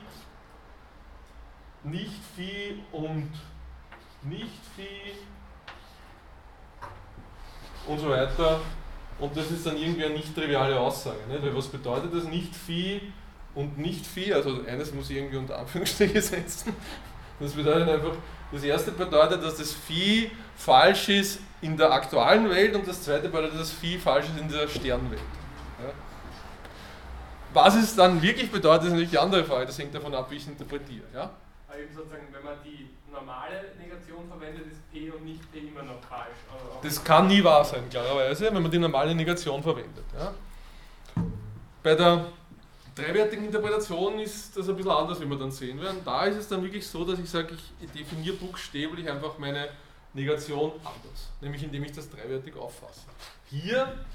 nicht Phi und nicht Phi und so weiter. Und das ist dann irgendwie eine nicht triviale Aussage. Nicht? Weil was bedeutet das nicht Phi und nicht Phi? Also eines muss ich irgendwie unter Anführungsstriche setzen. Das bedeutet einfach, das erste bedeutet, dass das Phi falsch ist in der aktuellen Welt und das zweite bedeutet, dass das Phi falsch ist in der Sternwelt. Ja? Was es dann wirklich bedeutet, ist natürlich die andere Frage. Das hängt davon ab, wie ich es interpretiere. Ja? Aber eben sozusagen, wenn man die normale Negation verwendet, ist P und nicht P immer noch falsch. Das kann nie wahr sein, klarerweise, wenn man die normale Negation verwendet. Ja. Bei der dreiwertigen Interpretation ist das ein bisschen anders, wie wir dann sehen werden. Da ist es dann wirklich so, dass ich sage, ich definiere buchstäblich einfach meine Negation anders, nämlich indem ich das dreiwertig auffasse. Hier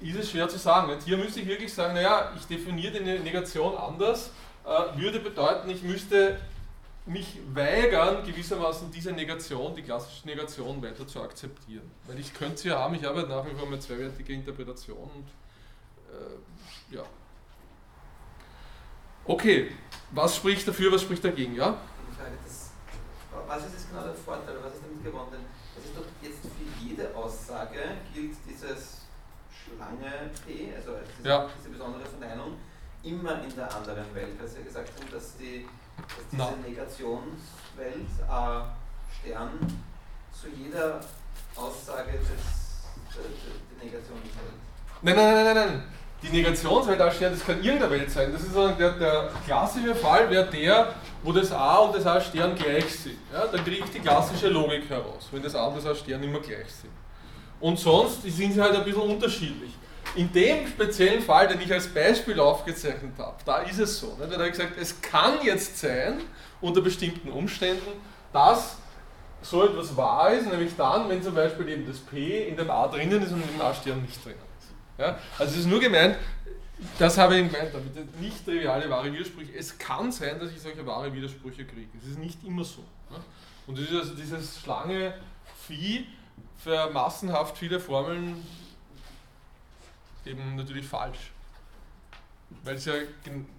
ist es schwer zu sagen. Hier müsste ich wirklich sagen, naja, ich definiere die Negation anders, äh, würde bedeuten, ich müsste mich weigern, gewissermaßen diese Negation, die klassische Negation weiter zu akzeptieren. Weil ich könnte sie haben, ich habe nach wie vor eine zweiwertige Interpretation und äh, ja. Okay, was spricht dafür, was spricht dagegen, ja? Was ist jetzt genau der Vorteil, was ist damit gewonnen? Das ist doch jetzt für jede Aussage gilt dieses Schlange P, also diese, ja. diese besondere Verneinung, immer in der anderen Welt, weil Sie ja gesagt haben, dass die dass diese no. Negationswelt äh, Stern zu jeder Aussage des, der, der Negationswelt. Nein, nein, nein, nein, nein. Die Negationswelt Stern, das kann irgendeine Welt sein. Das ist der, der klassische Fall, wäre der, wo das A und das A Stern gleich sind. Ja, da kriege ich die klassische Logik heraus, wenn das A und das A Stern immer gleich sind. Und sonst sind sie halt ein bisschen unterschiedlich. In dem speziellen Fall, den ich als Beispiel aufgezeichnet habe, da ist es so. Ne? Da habe ich gesagt, es kann jetzt sein, unter bestimmten Umständen, dass so etwas wahr ist, nämlich dann, wenn zum Beispiel eben das P in dem A drinnen ist und im A-Stern nicht drinnen. Ja? Also es ist nur gemeint, das habe ich gemeint damit, nicht triviale wahre Widersprüche. Es kann sein, dass ich solche wahre Widersprüche kriege. Es ist nicht immer so. Ja? Und also dieses Schlange Phi für massenhaft viele Formeln eben natürlich falsch. Weil es ja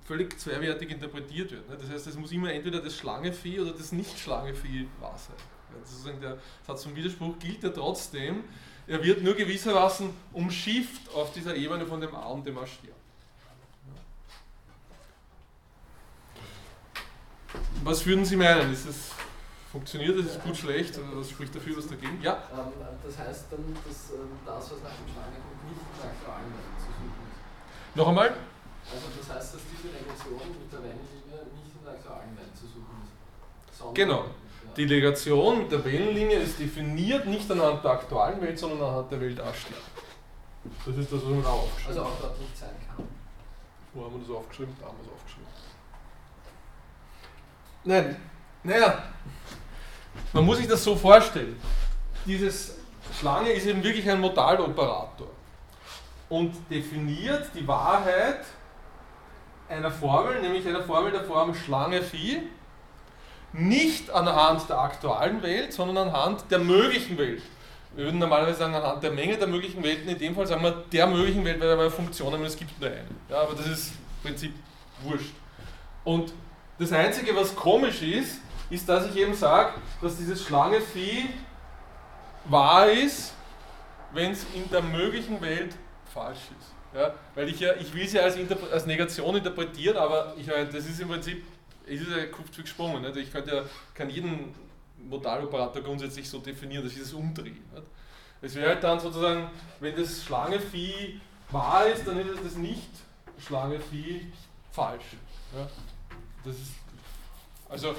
völlig zweiwertig interpretiert wird. Ne? Das heißt, es muss immer entweder das Schlangevieh oder das Nicht-Schlangevieh wahr sein. sozusagen der Satz vom Widerspruch gilt ja trotzdem. Er wird nur gewissermaßen umschifft auf dieser Ebene von dem A und dem A-Stern. Was würden Sie meinen? Ist es funktioniert das? Ist gut, schlecht? Oder was spricht dafür, was dagegen? Ja? Ähm, das heißt dann, dass ähm, das, was nach dem Schlange kommt, nicht in der aktuellen Welt zu suchen ist. Noch einmal? Also das heißt, dass diese Negation mit der Wellenlinie nicht in der aktuellen Welt zu suchen ist. Genau. Die Negation mit der Wellenlinie ist definiert nicht anhand der aktuellen Welt, sondern anhand der Welt A-Stern. Das ist das, was man auch aufgeschrieben Also auch dort nicht sein kann. Wo haben wir das aufgeschrieben? Da haben wir es aufgeschrieben. Nein, naja, man muss sich das so vorstellen. Dieses Schlange ist eben wirklich ein Modaloperator und definiert die Wahrheit einer Formel, nämlich einer Formel der Form Schlange Phi, nicht anhand der aktuellen Welt, sondern anhand der möglichen Welt. Wir würden normalerweise sagen, anhand der Menge der möglichen Welten, in dem Fall sagen wir der möglichen Welt, weil wir eine Funktion haben, es gibt nur eine. Ja, aber das ist im Prinzip wurscht. Und das Einzige, was komisch ist, ist, dass ich eben sage, dass dieses Schlange-Vieh wahr ist, wenn es in der möglichen Welt falsch ist. Ja, weil ich ja, ich will sie als, als Negation interpretieren, aber ich meine, das ist im Prinzip es ist ja wie gesprungen. Nicht? Ich könnte ja, kann jeden Modaloperator grundsätzlich so definieren, dass ich das umdrehe. Nicht? Es wäre halt dann sozusagen, wenn das Schlange-Phi wahr ist, dann ist das nicht Schlange-Phi falsch. Ja? Das ist, also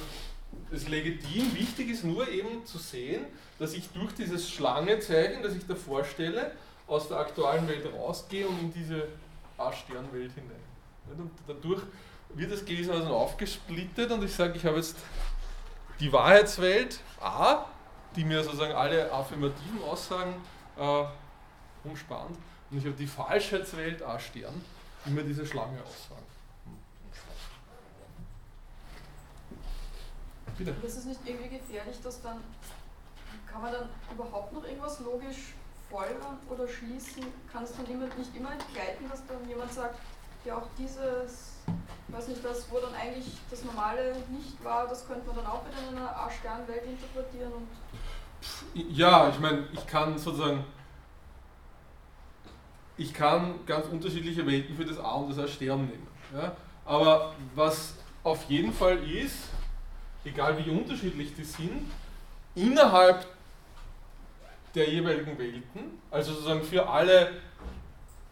das legitim, wichtig ist nur eben zu sehen, dass ich durch dieses Schlange-Zeichen, das ich da vorstelle, aus der aktuellen Welt rausgehe und in diese A-Sternwelt hinein. Und dadurch wird das gewissermaßen aufgesplittet und ich sage, ich habe jetzt die Wahrheitswelt A, die mir sozusagen alle affirmativen Aussagen äh, umspannt, und ich habe die Falschheitswelt A Stern, die mir diese Schlange aussagen. Bitte. Ist nicht irgendwie gefährlich, dass dann, kann man dann überhaupt noch irgendwas logisch folgern oder schließen? Kann es dann immer, nicht immer entgleiten, dass dann jemand sagt, ja auch dieses, weiß nicht, das, wo dann eigentlich das Normale nicht war, das könnte man dann auch in einer A-Sternwelt interpretieren und ja, ich meine, ich kann sozusagen, ich kann ganz unterschiedliche Welten für das A und das A Stern nehmen. Ja? Aber was auf jeden Fall ist, egal wie unterschiedlich die sind, innerhalb der jeweiligen Welten, also sozusagen für alle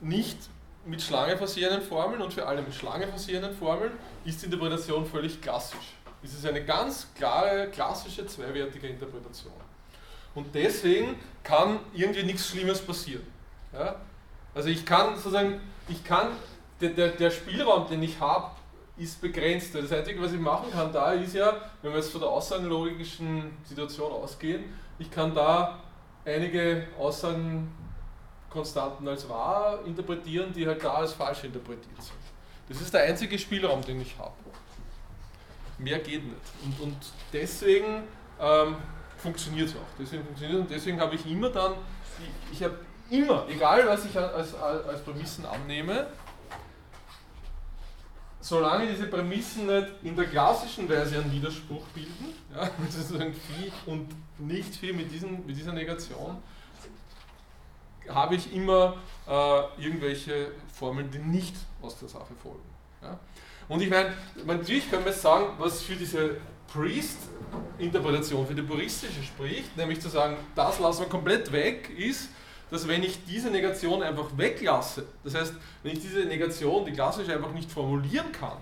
nicht mit Schlange versehenen Formeln und für alle mit Schlange versehenen Formeln, ist die Interpretation völlig klassisch. Es ist eine ganz klare, klassische, zweiwertige Interpretation. Und deswegen kann irgendwie nichts Schlimmes passieren. Ja? Also ich kann sozusagen, ich kann, der, der, der Spielraum, den ich habe, ist begrenzt. Das Einzige, was ich machen kann da, ist ja, wenn wir jetzt von der aussagenlogischen Situation ausgehen, ich kann da einige Aussagenkonstanten als wahr interpretieren, die halt da als falsch interpretiert sind. Das ist der einzige Spielraum, den ich habe. Mehr geht nicht. Und, und deswegen ähm, funktioniert es auch. Deswegen funktioniert und deswegen habe ich immer dann, ich, ich habe immer, egal was ich als, als, als Prämissen annehme, solange diese Prämissen nicht in der klassischen Weise einen Widerspruch bilden, ja, sozusagen Phi und nicht viel mit, diesen, mit dieser Negation, habe ich immer äh, irgendwelche Formeln, die nicht aus der Sache folgen. Ja. Und ich meine, natürlich können wir sagen, was für diese Priest-Interpretation, für die puristische spricht, nämlich zu sagen, das lassen wir komplett weg, ist, dass wenn ich diese Negation einfach weglasse, das heißt, wenn ich diese Negation, die klassisch einfach nicht formulieren kann,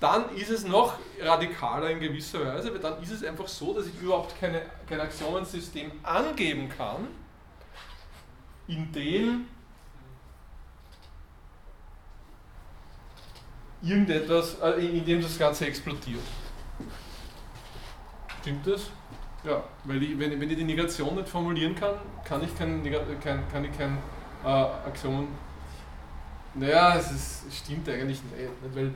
dann ist es noch radikaler in gewisser Weise, weil dann ist es einfach so, dass ich überhaupt keine, kein Axiomensystem angeben kann, in dem irgendetwas, äh, in dem das Ganze explodiert. Stimmt das? Ja, weil ich, wenn, wenn ich die Negation nicht formulieren kann, kann ich kein, kein, kann ich kein äh, Axiom. Naja, es ist, stimmt eigentlich nicht, weil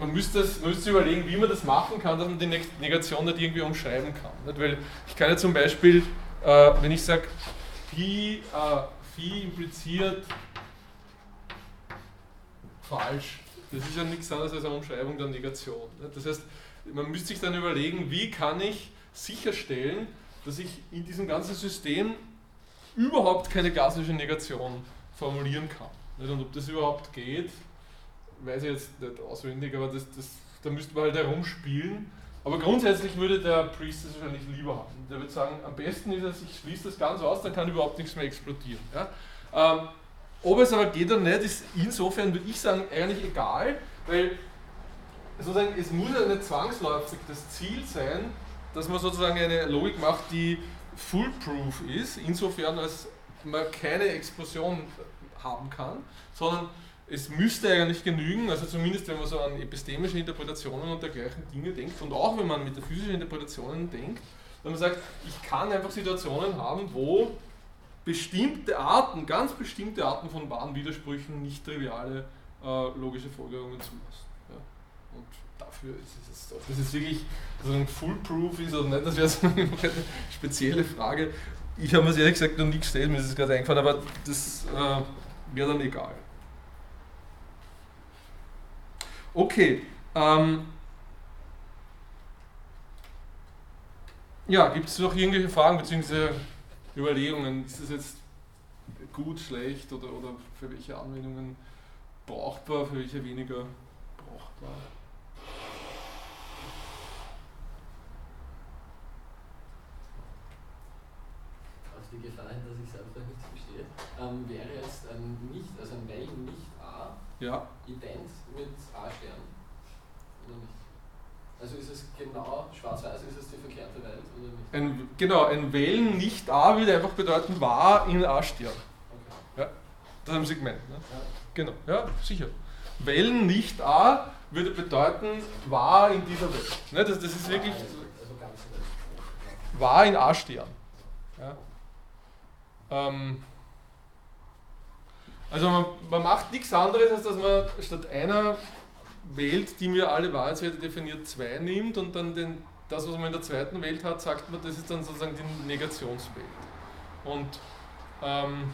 man müsste, das, man müsste überlegen, wie man das machen kann, dass man die Negation nicht irgendwie umschreiben kann. Nicht? Weil ich kann ja zum Beispiel, äh, wenn ich sage, Phi, äh, Phi impliziert falsch, das ist ja nichts anderes als eine Umschreibung der Negation. Das heißt, man müsste sich dann überlegen, wie kann ich sicherstellen, dass ich in diesem ganzen System überhaupt keine klassische Negation formulieren kann. Und ob das überhaupt geht, weiß ich jetzt nicht auswendig, aber das, das, da müsste man halt herumspielen. Aber grundsätzlich würde der Priest das wahrscheinlich lieber haben. Der würde sagen, am besten ist es, ich schließe das ganz aus, dann kann überhaupt nichts mehr explodieren. Ja? Ähm, ob es aber geht oder nicht, ist insofern, würde ich sagen, eigentlich egal, weil sozusagen, es muss ja nicht zwangsläufig das Ziel sein, dass man sozusagen eine Logik macht, die foolproof ist, insofern als man keine Explosion haben kann, sondern es müsste eigentlich genügen, also zumindest wenn man so an epistemische Interpretationen und dergleichen Dinge denkt und auch wenn man metaphysische Interpretationen denkt, wenn man sagt, ich kann einfach Situationen haben, wo bestimmte Arten, ganz bestimmte Arten von wahren Widersprüchen nicht triviale äh, logische Folgerungen zulassen. Und dafür ist es, ob das jetzt wirklich so ein Foolproof ist oder nicht, das wäre so eine spezielle Frage. Ich habe mir ehrlich gesagt noch nie gestellt, mir ist es gerade eingefallen, aber das äh, wäre dann egal. Okay. Ähm, ja, gibt es noch irgendwelche Fragen bzw. Überlegungen? Ist das jetzt gut, schlecht oder, oder für welche Anwendungen brauchbar, für welche weniger brauchbar? die Gefahr hin, dass ich selbst noch nichts verstehe, ähm, wäre jetzt ein nicht, also ein Value nicht A ja. ident mit also ist es genau schwarz-weiß, ist es die verkehrte Welt oder nicht? Ein, genau, ein Wählen nicht A würde einfach bedeuten war in A-Stern. Okay. Ja, das haben Sie gemeint. Ne? Ja. Genau, ja, sicher. Wählen nicht A würde bedeuten war in dieser Welt. Ne? Das, das ist wirklich also, also war in A-Stern. Ja. Ähm, also man, man, macht nichts anderes, als dass man statt einer wählt, die mir alle Wahrheitswerte definiert, zwei nimmt und dann den, das, was man in der zweiten Welt hat, sagt man, das ist dann sozusagen die Negationswelt. Und ähm,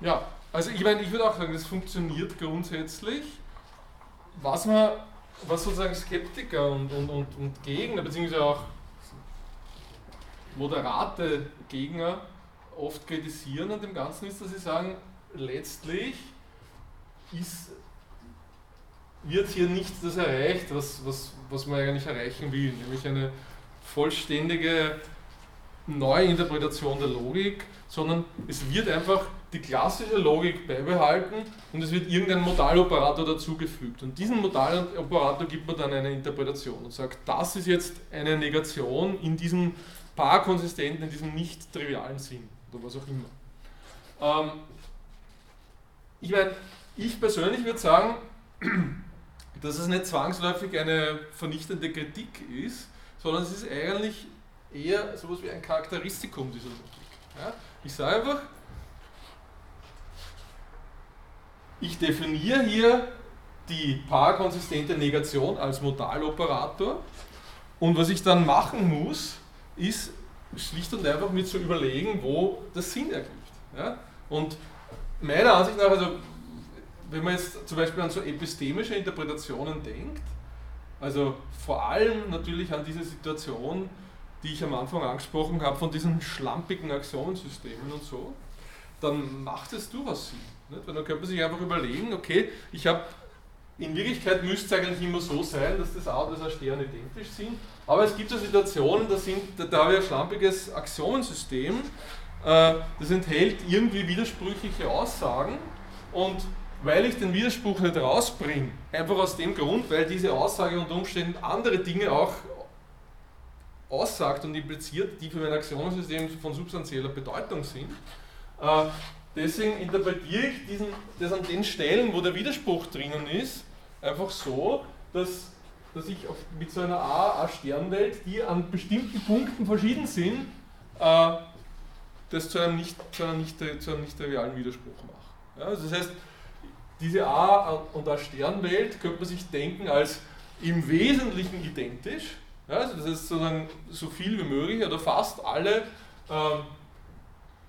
ja, also ich meine, ich würde auch sagen, das funktioniert grundsätzlich. Was man, was sozusagen Skeptiker und, und, und, und Gegner, beziehungsweise auch moderate Gegner oft kritisieren an dem Ganzen ist, dass sie sagen, letztlich ist, wird hier nicht das erreicht, was, was, was man eigentlich erreichen will, nämlich eine vollständige Neuinterpretation der Logik, sondern es wird einfach die klassische Logik beibehalten und es wird irgendein Modaloperator dazugefügt. Und diesen Modaloperator gibt man dann eine Interpretation und sagt, das ist jetzt eine Negation in diesem Paarkonsistenten, in diesem nicht trivialen Sinn oder was auch immer. Ähm, ich meine, ich persönlich würde sagen, dass es nicht zwangsläufig eine vernichtende Kritik ist, sondern es ist eigentlich eher sowas wie ein Charakteristikum dieser Logik. Ja? Ich sage einfach, ich definiere hier die paarkonsistente Negation als Modaloperator und was ich dann machen muss, ist schlicht und einfach mir zu überlegen, wo das Sinn ergibt. Ja? Und meiner Ansicht nach, also wenn man jetzt zum Beispiel an so epistemische Interpretationen denkt, also vor allem natürlich an diese Situation, die ich am Anfang angesprochen habe, von diesen schlampigen Axionensystemen und so, dann macht es durchaus Sinn. Nicht? Weil dann könnte man sich einfach überlegen, okay, ich habe in Wirklichkeit müsste es eigentlich immer so sein, dass das A und das A Stern identisch sind, aber es gibt so Situationen, da, sind, da, da habe ich ein schlampiges Axiomensystem, äh, das enthält irgendwie widersprüchliche Aussagen und weil ich den Widerspruch nicht rausbringe, einfach aus dem Grund, weil diese Aussage unter Umständen andere Dinge auch aussagt und impliziert, die für mein Axiomensystem von substanzieller Bedeutung sind. Äh, deswegen interpretiere ich diesen, das an den Stellen, wo der Widerspruch drinnen ist, einfach so, dass, dass ich auf, mit so einer A-Sternwelt, die an bestimmten Punkten verschieden sind, äh, das zu einem nicht, zu einem nicht, zu einem nicht trivialen Widerspruch mache. Ja, also das heißt, diese A- und A-Sternwelt könnte man sich denken als im Wesentlichen identisch, ja, also das heißt sozusagen so viel wie möglich oder fast alle äh,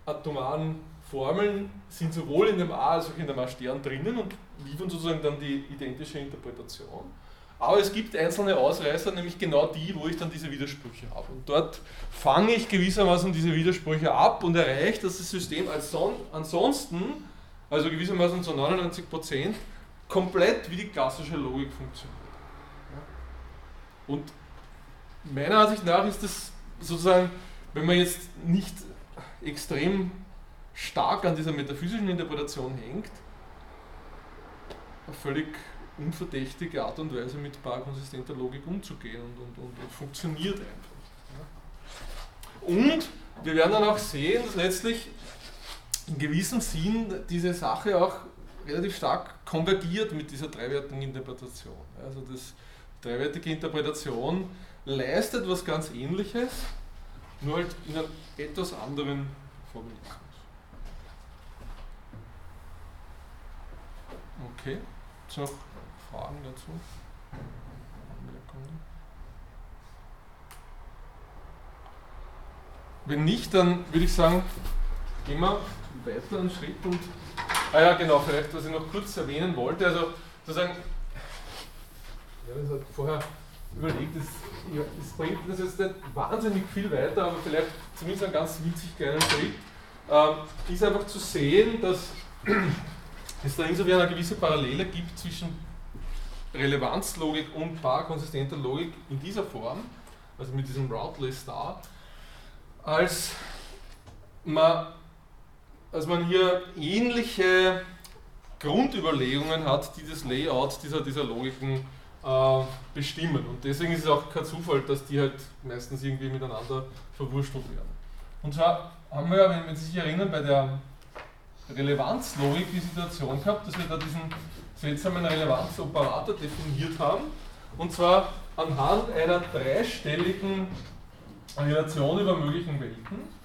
atomaren Formeln sind sowohl in dem A als auch in dem A-Stern drinnen und liefern sozusagen dann die identische Interpretation. Aber es gibt einzelne Ausreißer, nämlich genau die, wo ich dann diese Widersprüche habe. Und dort fange ich gewissermaßen diese Widersprüche ab und erreiche, dass das System als ansonsten, also gewissermaßen zu 99%, komplett wie die klassische Logik funktioniert. Und meiner Ansicht nach ist das sozusagen, wenn man jetzt nicht extrem stark an dieser metaphysischen Interpretation hängt, eine völlig unverdächtige Art und Weise mit paarkonsistenter Logik umzugehen und, und, und, und funktioniert einfach. Und wir werden dann auch sehen, dass letztlich in gewissem Sinn diese Sache auch relativ stark konvergiert mit dieser dreiwertigen Interpretation. Also das dreiwertige Interpretation leistet was ganz ähnliches, nur halt in einem etwas anderen Formalismus. Okay, gibt es noch Fragen dazu? Wenn nicht, dann würde ich sagen, gehen wir weiter einen Schritt und, ah ja genau, vielleicht was ich noch kurz erwähnen wollte, also sozusagen, ich habe es vorher überlegt, das, ja, bringt das jetzt nicht wahnsinnig viel weiter, aber vielleicht zumindest einen ganz winzig kleinen Schritt, äh, ist einfach zu sehen, dass es da insofern eine gewisse Parallele gibt zwischen Relevanzlogik und paarkonsistenter Logik in dieser Form, also mit diesem Routeless Star, als man, als man hier ähnliche Grundüberlegungen hat, die das Layout dieser, dieser Logiken äh, bestimmen. Und deswegen ist es auch kein Zufall, dass die halt meistens irgendwie miteinander verwurstelt werden. Und zwar haben wir ja, wenn Sie sich erinnern, bei der Relevanzlogik die Situation gehabt, dass wir da diesen seltsamen Relevanzoperator definiert haben. Und zwar anhand einer dreistelligen Relation über möglichen Welten.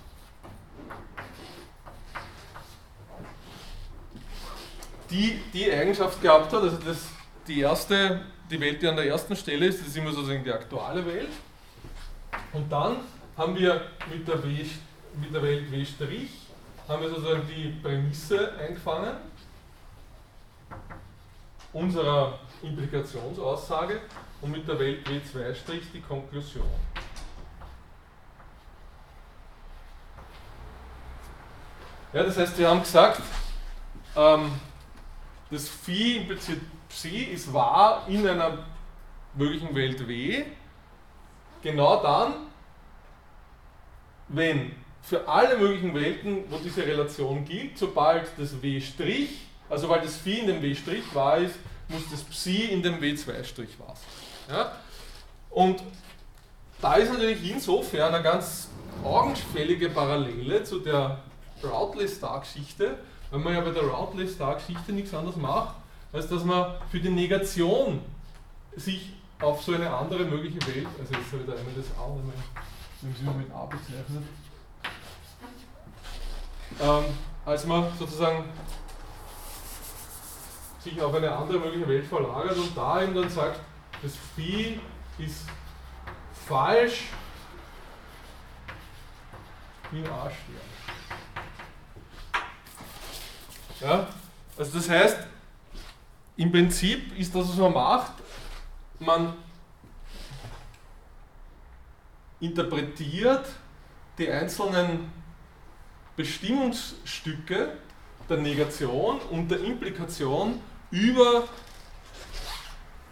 Die die Eigenschaft gehabt hat, also das, die erste, die Welt, die an der ersten Stelle ist, das ist immer sozusagen die aktuelle Welt. Und dann haben wir mit der, w, mit der Welt W' haben wir sozusagen die Prämisse eingefangen unserer Implikationsaussage und mit der Welt W2' die Konklusion. Ja, das heißt, wir haben gesagt, ähm, das Phi impliziert Psi ist wahr in einer möglichen Welt W, genau dann, wenn für alle möglichen Welten, wo diese Relation gilt, sobald das W', also sobald das Phi in dem W' wahr ist, muss das Psi in dem W2' wahr sein. Ja? Und da ist natürlich insofern eine ganz augenfällige Parallele zu der Routley-Star-Geschichte, weil man ja bei der Routley-Star-Geschichte nichts anderes macht, als dass man für die Negation sich auf so eine andere mögliche Welt, also jetzt habe ich da einmal das A, wenn Sie mit A bezeichnet, ähm, als man sozusagen sich auf eine andere mögliche Welt verlagert und da ihm dann sagt, das Phi ist falsch wie ein A-Stern. Ja? Also das heißt, im Prinzip ist das, was man macht, man interpretiert die einzelnen Bestimmungsstücke der Negation und der Implikation über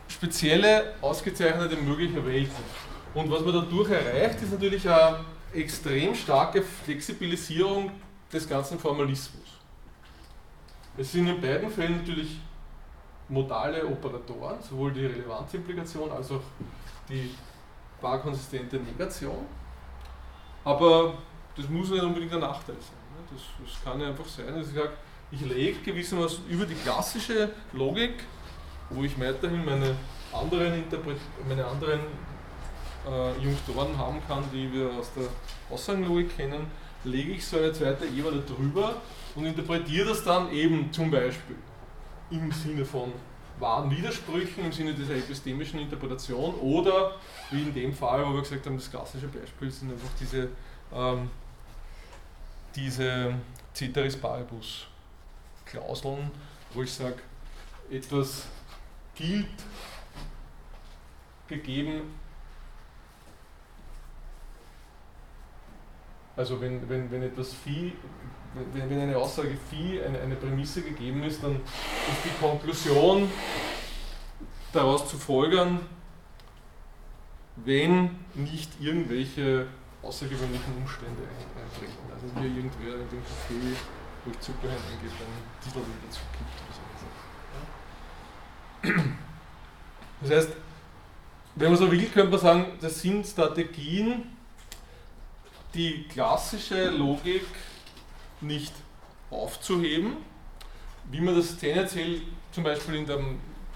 spezielle ausgezeichnete mögliche Welten. Und was man dadurch erreicht, ist natürlich eine extrem starke Flexibilisierung des ganzen Formalismus. Es sind in beiden Fällen natürlich modale Operatoren, sowohl die Relevanzimplikation als auch die barkonsistente Negation. Aber das muss nicht unbedingt ein Nachteil sein. Ne? Das, das kann ja einfach sein, dass ich sage, ich lege gewissermaßen über die klassische Logik, wo ich weiterhin meine anderen, Interpret meine anderen äh, Jungtoren haben kann, die wir aus der Aussagenlogik kennen, lege ich so eine zweite Ebene drüber und interpretiere das dann eben zum Beispiel im Sinne von wahren Widersprüchen, im Sinne dieser epistemischen Interpretation oder wie in dem Fall, wo wir gesagt haben, das klassische Beispiel sind einfach diese ähm, diese Ceteris Paribus Klauseln, wo ich sage, etwas gilt gegeben, also wenn, wenn, wenn etwas Phi, wenn, wenn eine Aussage Phi eine, eine Prämisse gegeben ist, dann ist die Konklusion daraus zu folgern, wenn nicht irgendwelche außergewöhnlichen Umstände eintreten. Also mir irgendwer in dem Café, wo ich Zucker hineingebe, dann Diesel dazu gibt oder so. Das heißt, wenn man so will, könnte man sagen, das sind Strategien, die klassische Logik nicht aufzuheben, wie man das tendenziell zum Beispiel in der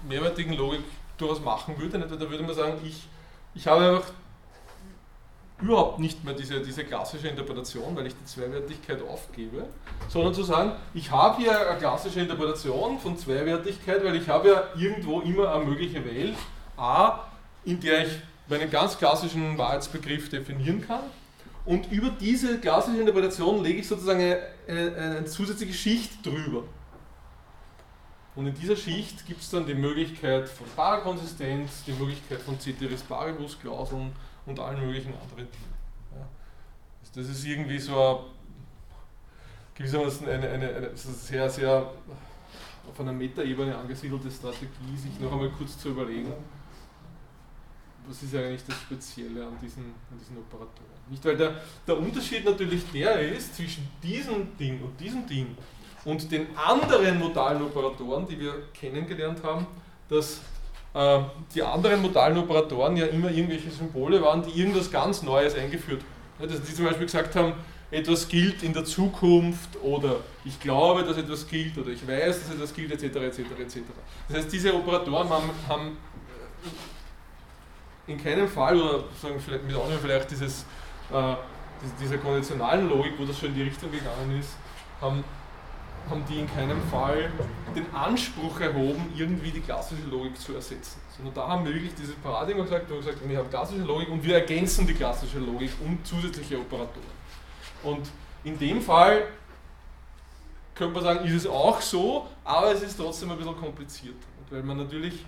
mehrwertigen Logik durchaus machen würde. Da würde man sagen, ich, ich habe einfach überhaupt nicht mehr diese, diese klassische Interpretation, weil ich die Zweiwertigkeit aufgebe, sondern zu sagen, ich habe hier eine klassische Interpretation von Zweiwertigkeit, weil ich habe ja irgendwo immer eine mögliche Welt, a, in der ich meinen ganz klassischen Wahrheitsbegriff definieren kann und über diese klassische Interpretation lege ich sozusagen eine, eine, eine zusätzliche Schicht drüber. Und in dieser Schicht gibt es dann die Möglichkeit von Parakonsistenz, die Möglichkeit von Ceteris Paribus-Klauseln, und allen möglichen anderen Dingen. Ja. Das ist irgendwie so eine, gewissermaßen eine, eine, eine sehr, sehr auf einer Metaebene angesiedelte Strategie, sich noch einmal kurz zu überlegen, was ist eigentlich das Spezielle an diesen, an diesen Operatoren? Nicht, weil der, der Unterschied natürlich der ist zwischen diesem Ding und diesem Ding und den anderen modalen Operatoren, die wir kennengelernt haben, dass äh, die anderen modalen Operatoren ja immer irgendwelche Symbole waren, die irgendwas ganz Neues eingeführt haben. Ja, dass die zum Beispiel gesagt haben, etwas gilt in der Zukunft oder ich glaube, dass etwas gilt oder ich weiß, dass etwas gilt, etc. etc. etc. Das heißt, diese Operatoren haben, haben in keinem Fall, oder sagen vielleicht mit Ausnahme vielleicht dieses, äh, dieser konditionalen Logik, wo das schon in die Richtung gegangen ist, haben, haben die in keinem Fall den Anspruch erhoben, irgendwie die klassische Logik zu ersetzen. Sondern da haben wir wirklich dieses Paradigma gesagt, wo wir gesagt wir haben klassische Logik und wir ergänzen die klassische Logik um zusätzliche Operatoren. Und in dem Fall könnte man sagen, ist es auch so, aber es ist trotzdem ein bisschen kompliziert. Weil man natürlich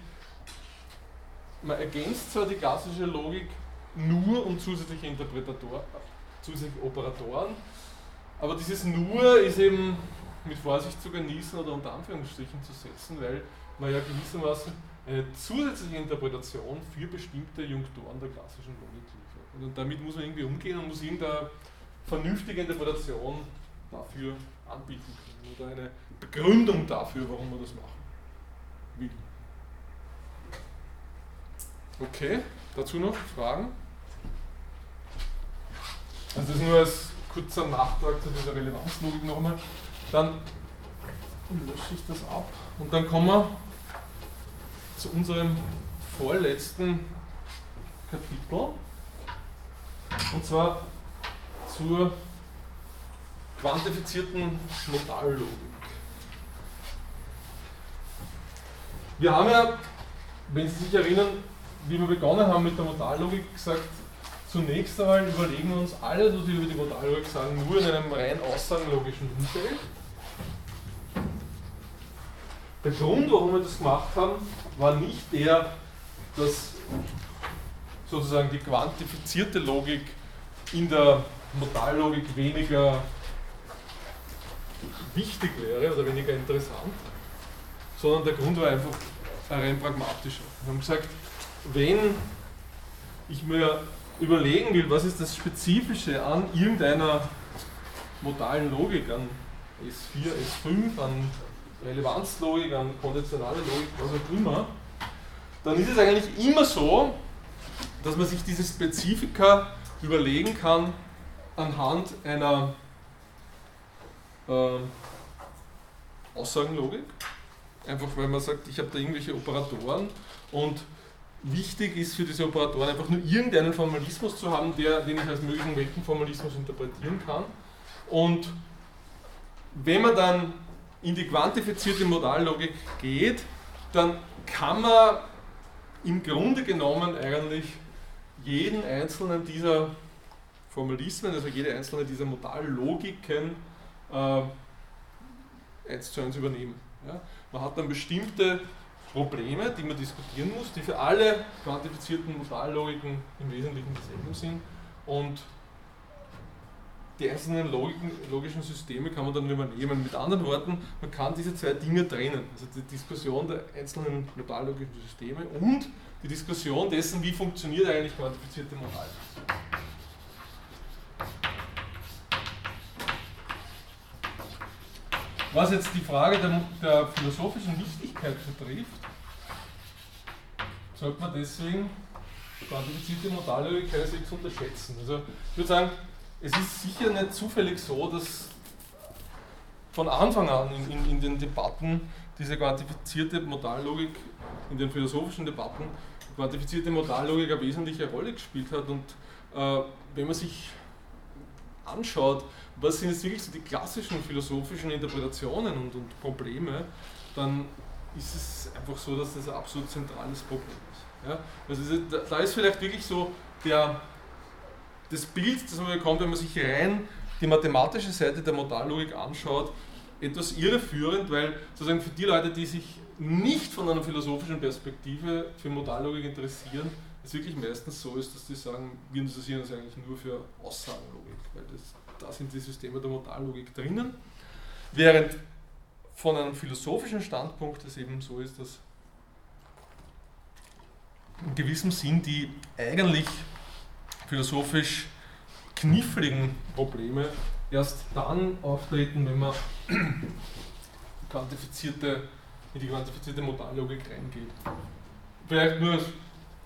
man ergänzt zwar die klassische Logik nur um zusätzliche Interpretatoren, zusätzliche Operatoren, aber dieses nur ist eben mit Vorsicht zu genießen oder unter Anführungsstrichen zu setzen, weil man ja gewissermaßen eine zusätzliche Interpretation für bestimmte Junktoren der klassischen Logik liefert. Und damit muss man irgendwie umgehen und muss irgendeine vernünftige Interpretation dafür anbieten können oder eine Begründung dafür, warum man das machen will. Okay, dazu noch Fragen? Also das nur als kurzer Nachtrag zu dieser Relevanzlogik nochmal. Dann lösche ich das ab und dann kommen wir zu unserem vorletzten Kapitel. Und zwar zur quantifizierten Modallogik. Wir haben ja, wenn Sie sich erinnern, wie wir begonnen haben mit der Modallogik, gesagt, zunächst einmal überlegen wir uns alles, was wir über die Modallogik sagen, nur in einem rein aussagenlogischen Umfeld. Der Grund, warum wir das gemacht haben, war nicht der, dass sozusagen die quantifizierte Logik in der Modallogik weniger wichtig wäre oder weniger interessant, sondern der Grund war einfach rein pragmatischer. Wir haben gesagt, wenn ich mir überlegen will, was ist das Spezifische an irgendeiner modalen Logik, an S4, S5, an Relevanzlogik, an konditionale Logik, was auch immer, dann ist es eigentlich immer so, dass man sich diese Spezifika überlegen kann anhand einer äh, Aussagenlogik. Einfach weil man sagt, ich habe da irgendwelche Operatoren und wichtig ist für diese Operatoren einfach nur irgendeinen Formalismus zu haben, der, den ich als möglichen Weltenformalismus interpretieren kann. Und wenn man dann in die quantifizierte Modallogik geht, dann kann man im Grunde genommen eigentlich jeden einzelnen dieser Formalismen, also jede einzelne dieser Modallogiken äh, eins zu eins übernehmen. Ja? Man hat dann bestimmte Probleme, die man diskutieren muss, die für alle quantifizierten Modallogiken im Wesentlichen dieselben sind und die einzelnen Logiken, logischen Systeme kann man dann übernehmen. Mit anderen Worten, man kann diese zwei Dinge trennen. Also die Diskussion der einzelnen modallogischen Systeme und die Diskussion dessen, wie funktioniert eigentlich quantifizierte Moral. Was jetzt die Frage der, der philosophischen Wichtigkeit betrifft, sollte man deswegen quantifizierte Modallogik keineswegs unterschätzen. Also ich würde sagen, es ist sicher nicht zufällig so, dass von Anfang an in, in, in den Debatten diese quantifizierte Modallogik, in den philosophischen Debatten, quantifizierte Modallogik eine wesentliche Rolle gespielt hat. Und äh, wenn man sich anschaut, was sind jetzt wirklich so die klassischen philosophischen Interpretationen und, und Probleme, dann ist es einfach so, dass das ein absolut zentrales Problem ist. Ja? Also da ist vielleicht wirklich so der, das Bild, das man bekommt, wenn man sich rein die mathematische Seite der Modallogik anschaut, etwas irreführend, weil sozusagen für die Leute, die sich nicht von einer philosophischen Perspektive für Modallogik interessieren, es wirklich meistens so ist, dass die sagen, wir interessieren uns eigentlich nur für Aussagenlogik, weil das da sind die Systeme der Modallogik drinnen. Während von einem philosophischen Standpunkt es eben so ist, dass in gewissem Sinn die eigentlich philosophisch kniffligen Probleme erst dann auftreten, wenn man quantifizierte, in die quantifizierte Modallogik reingeht. Vielleicht nur als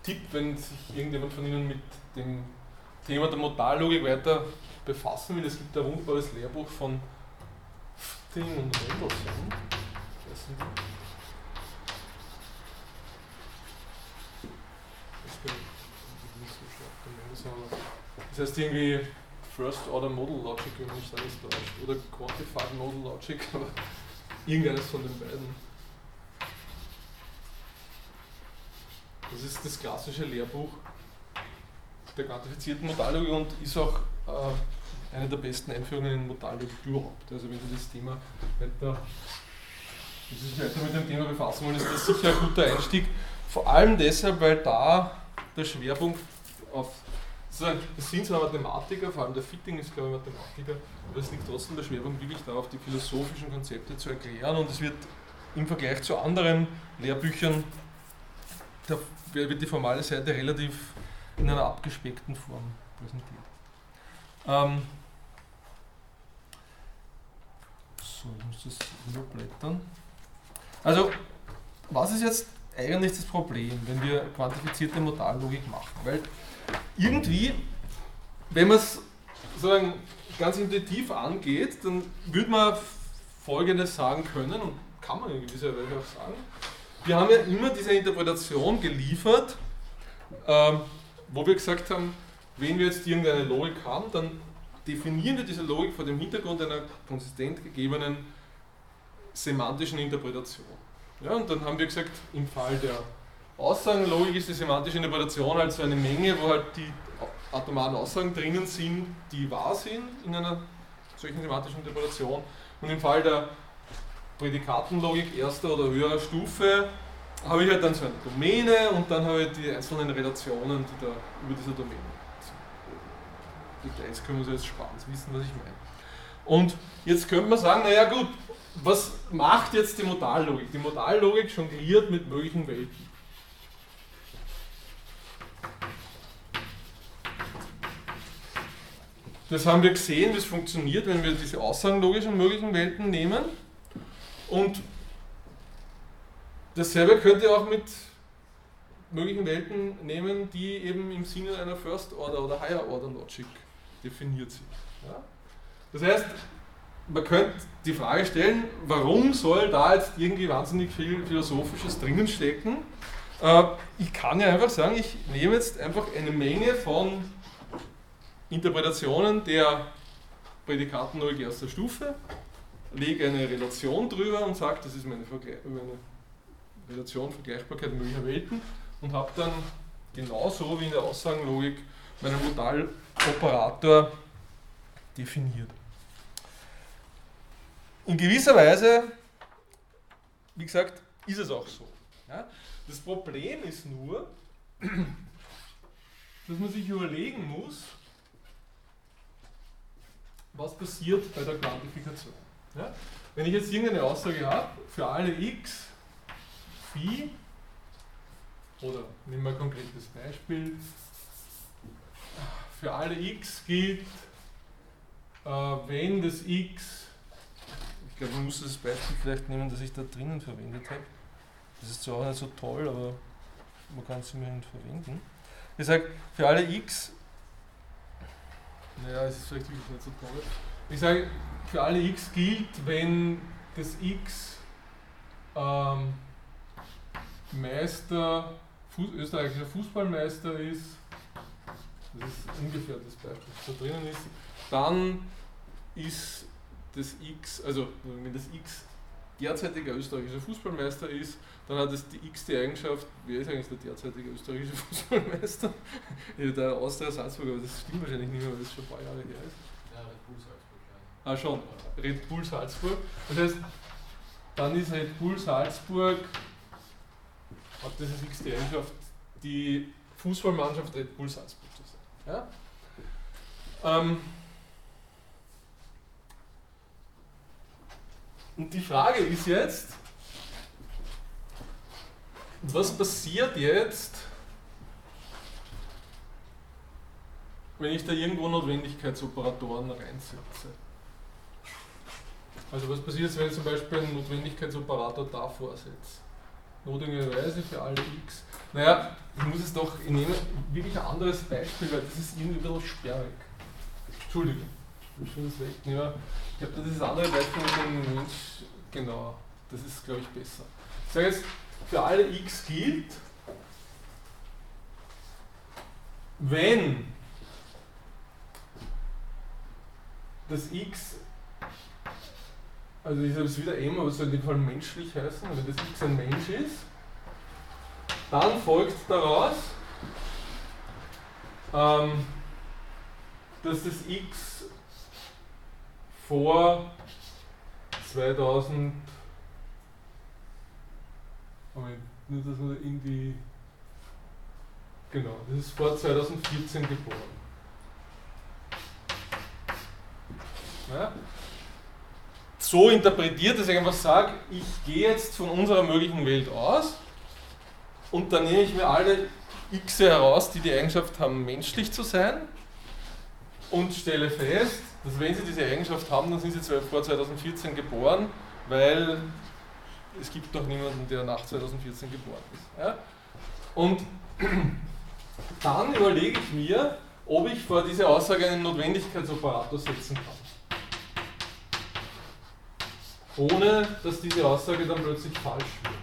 Tipp, wenn sich irgendjemand von Ihnen mit dem Thema der Modallogik weiter befassen will. Es gibt ein wunderbares Lehrbuch von Fting und Mendelssohn. Das heißt irgendwie First Order Model Logic, wenn man nicht alles täuscht. Oder Quantified Model Logic, aber irgendeines von den beiden. Das ist das klassische Lehrbuch der quantifizierten Modallogik und ist auch äh, eine der besten Einführungen in Modallogik überhaupt. Also wenn Sie das Thema weiter, wenn Sie sich weiter mit dem Thema befassen wollen, ist das sicher ein guter Einstieg. Vor allem deshalb, weil da der Schwerpunkt auf das sind zwar Mathematiker, vor allem der Fitting ist glaube ich Mathematiker, aber es liegt trotzdem der Schwerpunkt wirklich darauf, die philosophischen Konzepte zu erklären und es wird im Vergleich zu anderen Lehrbüchern da wird die formale Seite relativ in einer abgespeckten Form präsentiert. Ähm so, ich muss das überblättern. Also, was ist jetzt eigentlich das Problem, wenn wir quantifizierte Modallogik machen? Weil irgendwie, wenn man es sozusagen ganz intuitiv angeht, dann würde man Folgendes sagen können und kann man in gewisser Weise auch sagen. Wir haben ja immer diese Interpretation geliefert, ähm, wo wir gesagt haben, wenn wir jetzt irgendeine Logik haben, dann definieren wir diese Logik vor dem Hintergrund einer konsistent gegebenen semantischen Interpretation. Ja, und dann haben wir gesagt, im Fall der Aussagenlogik ist die semantische Interpretation also eine Menge, wo halt die atomaren Aussagen drinnen sind, die wahr sind in einer solchen semantischen Interpretation. Und im Fall der Prädikatenlogik erster oder höherer Stufe habe ich halt dann so eine Domäne und dann habe ich die einzelnen Relationen, die da über dieser Domäne sind. Details können wir uns jetzt sparen, Sie wissen, was ich meine. Und jetzt könnte man sagen, naja gut, was macht jetzt die Modallogik? Die Modallogik jongliert mit möglichen Welten. Das haben wir gesehen, wie es funktioniert, wenn wir diese aussagenlogischen möglichen Welten nehmen. Und dasselbe könnt ihr auch mit möglichen Welten nehmen, die eben im Sinne einer First Order oder Higher Order Logic definiert sind. Ja? Das heißt, man könnte die Frage stellen, warum soll da jetzt irgendwie wahnsinnig viel Philosophisches drinnen stecken? Äh, ich kann ja einfach sagen, ich nehme jetzt einfach eine Menge von Interpretationen der Prädikatenlogik erster Stufe, lege eine Relation drüber und sage, das ist meine, Vergle meine Relation Vergleichbarkeit möglicher Welten und habe dann genauso wie in der Aussagenlogik meinen Modaloperator definiert. In gewisser Weise, wie gesagt, ist es auch so. Ja? Das Problem ist nur, dass man sich überlegen muss, was passiert bei der Quantifikation. Ja? Wenn ich jetzt irgendeine Aussage habe, für alle x phi, oder nehmen wir ein konkretes Beispiel, für alle x gilt, äh, wenn das x, ich glaube, man muss das Beispiel vielleicht nehmen, das ich da drinnen verwendet habe. Das ist zwar auch nicht so toll, aber man kann es immerhin verwenden. Ich sage, für alle x naja, es ist vielleicht wirklich nicht so toll. Ich sage, für alle x gilt, wenn das x ähm, Meister, Fuß, österreichischer Fußballmeister ist, das ist ungefähr das Beispiel, das da drinnen ist, dann ist das x, also wenn das x derzeitiger österreichischer Fußballmeister ist, dann hat es die x-te Eigenschaft, wer ist eigentlich der derzeitige österreichische Fußballmeister? der Austria Salzburg, aber das stimmt wahrscheinlich nicht mehr, weil das schon ein paar Jahre her ist. Ja, Red Bull Salzburg, ja. Ah, schon, Red Bull Salzburg. Das heißt, dann ist Red Bull Salzburg, hat das als x-te Eigenschaft, die Fußballmannschaft Red Bull Salzburg zu sein. Ja? Ähm, Und die Frage ist jetzt, was passiert jetzt, wenn ich da irgendwo Notwendigkeitsoperatoren reinsetze? Also was passiert jetzt, wenn ich zum Beispiel einen Notwendigkeitsoperator da vorsetze? Notwendigerweise für alle x. Naja, ich muss es doch, ich nehme wirklich ein anderes Beispiel, weil das ist irgendwie ein bisschen sperrig. Entschuldigung ich muss das wegnehmen. Ich habe das andere Beispiel mit dem Mensch, genau, das ist glaube ich besser. Ich sage jetzt, für alle x gilt, wenn das x, also ich habe es wieder m, aber es soll in dem Fall menschlich heißen, wenn das x ein Mensch ist, dann folgt daraus, ähm, dass das x vor 2000, Moment, nur dass man irgendwie, genau, das ist vor 2014 geboren. Ja? So interpretiert, dass ich einfach sage, ich gehe jetzt von unserer möglichen Welt aus und dann nehme ich mir alle x heraus, die die Eigenschaft haben, menschlich zu sein und stelle fest, dass wenn sie diese Eigenschaft haben, dann sind sie vor 2014 geboren, weil es gibt noch niemanden, der nach 2014 geboren ist. Ja? Und dann überlege ich mir, ob ich vor diese Aussage einen Notwendigkeitsoperator setzen kann ohne dass diese Aussage dann plötzlich falsch wird.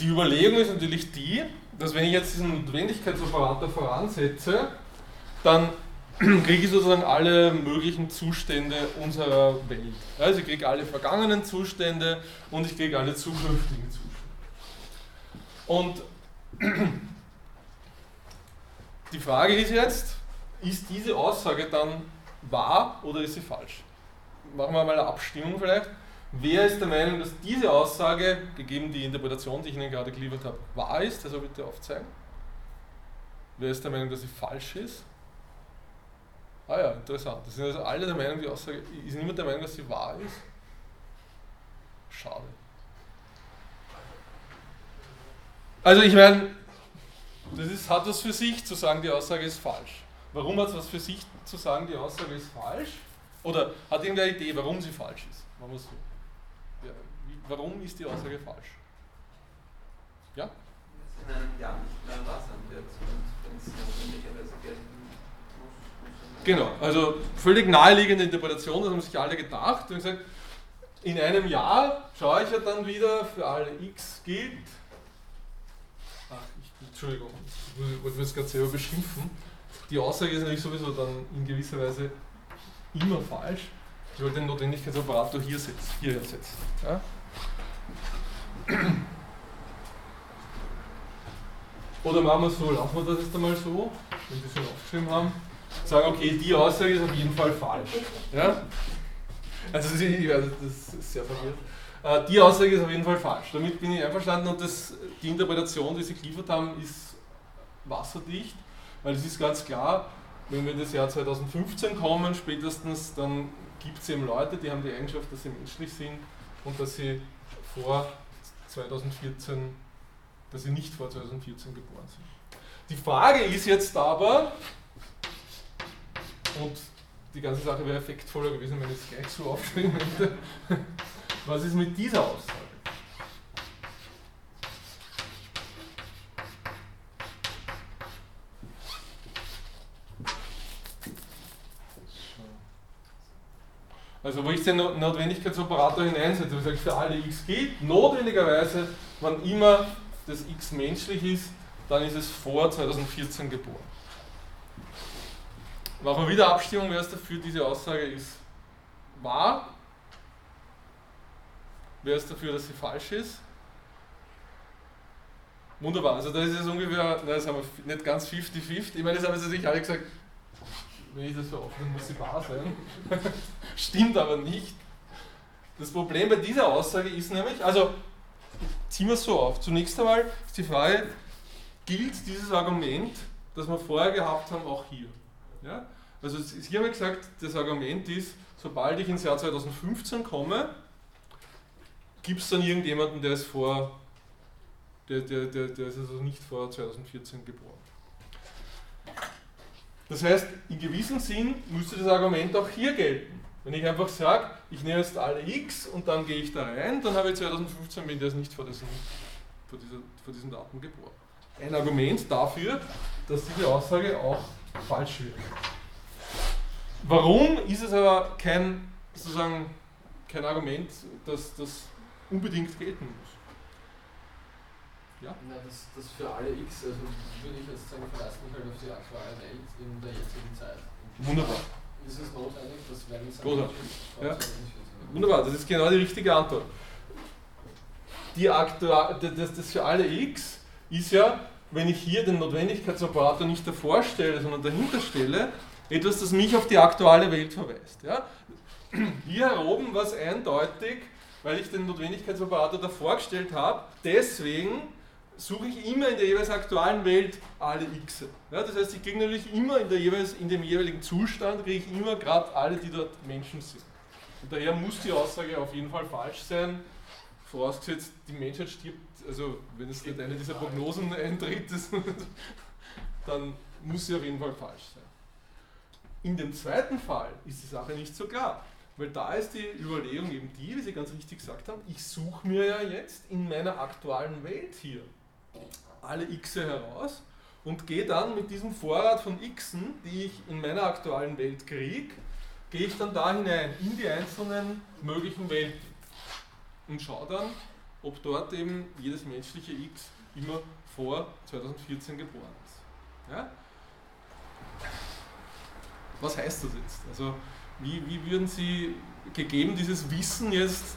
Die Überlegung ist natürlich die, dass wenn ich jetzt diesen Notwendigkeitsoperator voransetze, dann kriege ich sozusagen alle möglichen Zustände unserer Welt. Also ich kriege alle vergangenen Zustände und ich kriege alle zukünftigen Zustände. Und die Frage ist jetzt, ist diese Aussage dann wahr oder ist sie falsch? Machen wir mal eine Abstimmung vielleicht. Wer ist der Meinung, dass diese Aussage, gegeben die Interpretation, die ich Ihnen gerade geliefert habe, wahr ist? Also bitte aufzeigen. Wer ist der Meinung, dass sie falsch ist? Ah ja, interessant. Das sind also alle der Meinung, die Aussage, ist niemand der Meinung, dass sie wahr ist? Schade. Also ich meine, das ist, hat was für sich zu sagen, die Aussage ist falsch. Warum hat es was für sich zu sagen, die Aussage ist falsch? Oder hat irgendeine Idee, warum sie falsch ist? Machen wir so. Warum ist die Aussage falsch? Ja? In einem Jahr nicht mehr wahr sein wird und wenn es notwendigerweise gelten muss. Genau, also völlig naheliegende Interpretation, das haben sich alle gedacht und gesagt, in einem Jahr schaue ich ja dann wieder, für alle x gilt, Entschuldigung, ich wollte das gerade selber beschimpfen. Die Aussage ist natürlich sowieso dann in gewisser Weise immer falsch. Ich wollte den Notwendigkeitsoperator hier setzen. Hier setzen. Ja? Oder machen wir es so, lassen wir das jetzt einmal so, wenn Sie es schon aufgeschrieben haben. Sagen, okay, die Aussage ist auf jeden Fall falsch. Ja? Also das ist sehr verwirrt. Äh, die Aussage ist auf jeden Fall falsch. Damit bin ich einverstanden und das, die Interpretation, die Sie geliefert haben, ist wasserdicht, weil es ist ganz klar, wenn wir in das Jahr 2015 kommen, spätestens, dann gibt es eben Leute, die haben die Eigenschaft, dass sie menschlich sind und dass sie vor 2014, dass sie nicht vor 2014 geboren sind. Die Frage ist jetzt aber, und die ganze Sache wäre effektvoller gewesen, wenn ich es gleich so aufschreiben hätte, was ist mit dieser Aussage? Also wo ich den Notwendigkeitsoperator ich sage, für alle x gilt, notwendigerweise, wann immer das x menschlich ist, dann ist es vor 2014 geboren. Machen wir wieder Abstimmung, wer ist dafür, diese Aussage ist wahr Wer ist dafür, dass sie falsch ist? Wunderbar, also da ist es ungefähr, na, das haben wir nicht ganz 50-50. Ich meine, das haben sie sich alle gesagt, wenn ich das so aufnehme, muss sie wahr sein. Stimmt aber nicht. Das Problem bei dieser Aussage ist nämlich, also ziehen wir es so auf. Zunächst einmal ist die Frage, gilt dieses Argument, das wir vorher gehabt haben, auch hier? Ja? Also hier haben wir gesagt, das Argument ist, sobald ich ins Jahr 2015 komme, gibt es dann irgendjemanden, der ist vor, der, der, der, der ist also nicht vor 2014 geboren. Das heißt, in gewissem Sinn müsste das Argument auch hier gelten. Wenn ich einfach sage, ich nehme jetzt alle x und dann gehe ich da rein, dann habe ich 2015, bin ist nicht vor, diesem, vor, dieser, vor diesen Daten geboren. Ein Argument dafür, dass diese Aussage auch falsch wird. Warum ist es aber kein, sozusagen, kein Argument, dass das unbedingt gelten muss? Ja? Na, das, das für alle x, also würde ich jetzt sagen, verlasse mich halt auf die aktuelle Welt in der jetzigen Zeit. Wunderbar. Ist es notwendig, dass wenn es. Ja. Wunderbar, das ist genau die richtige Antwort. Die Aktual, das, das für alle x ist ja, wenn ich hier den Notwendigkeitsoperator nicht davor stelle, sondern dahinter stelle, etwas, das mich auf die aktuelle Welt verweist. Ja? Hier oben war es eindeutig, weil ich den Notwendigkeitsoperator davor gestellt habe, deswegen suche ich immer in der jeweils aktuellen Welt alle x. Ja, das heißt, ich kriege natürlich immer in, der jeweils, in dem jeweiligen Zustand, kriege ich immer gerade alle, die dort Menschen sind. Und daher muss die Aussage auf jeden Fall falsch sein, vorausgesetzt, die Menschheit stirbt, also wenn es nicht eine dieser Prognosen eintritt, dann muss sie auf jeden Fall falsch sein. In dem zweiten Fall ist die Sache nicht so klar. Weil da ist die Überlegung eben die, wie Sie ganz richtig gesagt haben, ich suche mir ja jetzt in meiner aktuellen Welt hier alle x heraus und gehe dann mit diesem Vorrat von xen, die ich in meiner aktuellen Welt kriege, gehe ich dann da hinein in die einzelnen möglichen Welten und schaue dann, ob dort eben jedes menschliche x immer vor 2014 geboren ist. Ja? Was heißt das jetzt? Also wie, wie würden Sie gegeben dieses Wissen jetzt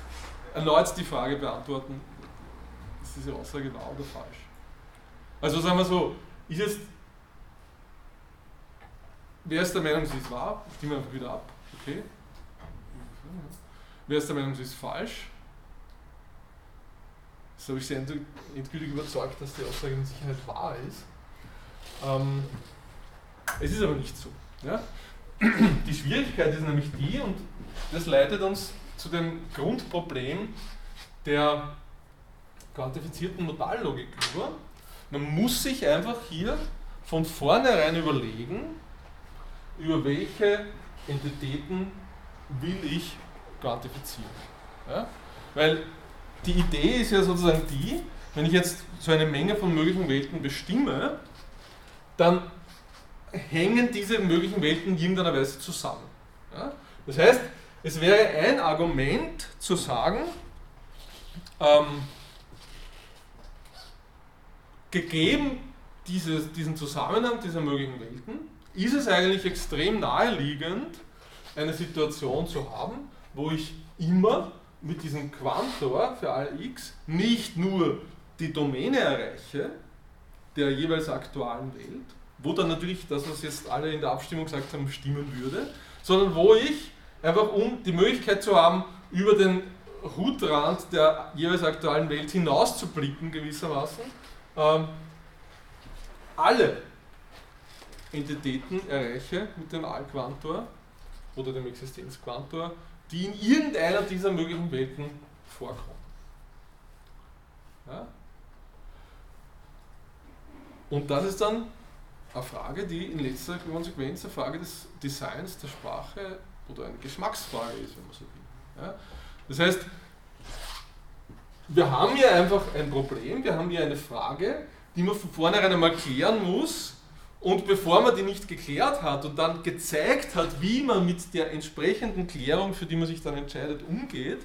erneut die Frage beantworten, ist diese Aussage wahr oder falsch? Also sagen wir so, ist jetzt, wer ist der Meinung, sie ist wahr? Stimmen einfach wieder ab. Okay. Wer ist der Meinung, sie ist falsch? Das habe ich sehr endgültig überzeugt, dass die Aussage in Sicherheit wahr ist. Ähm, es ist aber nicht so. Ja? Die Schwierigkeit ist nämlich die, und das leitet uns zu dem Grundproblem der quantifizierten Modallogik über. Man muss sich einfach hier von vornherein überlegen, über welche Entitäten will ich quantifizieren. Ja? Weil die Idee ist ja sozusagen die, wenn ich jetzt so eine Menge von möglichen Welten bestimme, dann hängen diese möglichen Welten in irgendeiner Weise zusammen. Ja? Das heißt, es wäre ein Argument zu sagen, ähm, gegeben dieses, diesen Zusammenhang dieser möglichen Welten, ist es eigentlich extrem naheliegend, eine Situation zu haben, wo ich immer mit diesem Quantor für alle x nicht nur die Domäne erreiche der jeweils aktuellen Welt, wo dann natürlich das, was jetzt alle in der Abstimmung gesagt haben, stimmen würde, sondern wo ich einfach um die Möglichkeit zu haben, über den Hutrand der jeweils aktuellen Welt hinaus zu blicken gewissermaßen, ähm, alle Entitäten erreiche mit dem Allquantor oder dem Existenzquantor, die in irgendeiner dieser möglichen Welten vorkommen. Ja? Und das ist dann eine Frage, die in letzter Konsequenz eine Frage des Designs der Sprache oder eine Geschmacksfrage ist, wenn man so will. Ja? Das heißt, wir haben hier einfach ein Problem, wir haben hier eine Frage, die man von vornherein einmal klären muss. Und bevor man die nicht geklärt hat und dann gezeigt hat, wie man mit der entsprechenden Klärung, für die man sich dann entscheidet, umgeht,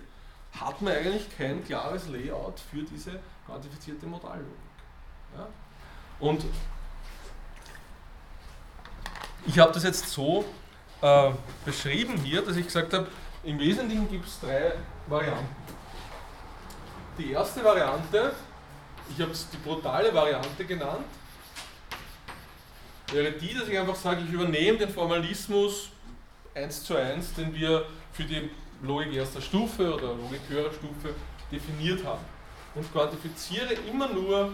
hat man eigentlich kein klares Layout für diese quantifizierte Modallogik. Ja? Und ich habe das jetzt so äh, beschrieben hier, dass ich gesagt habe, im Wesentlichen gibt es drei Varianten. Die erste Variante, ich habe es die brutale Variante genannt, wäre die, dass ich einfach sage, ich übernehme den Formalismus 1 zu 1, den wir für die Logik erster Stufe oder Logik höherer Stufe definiert haben. Und quantifiziere immer nur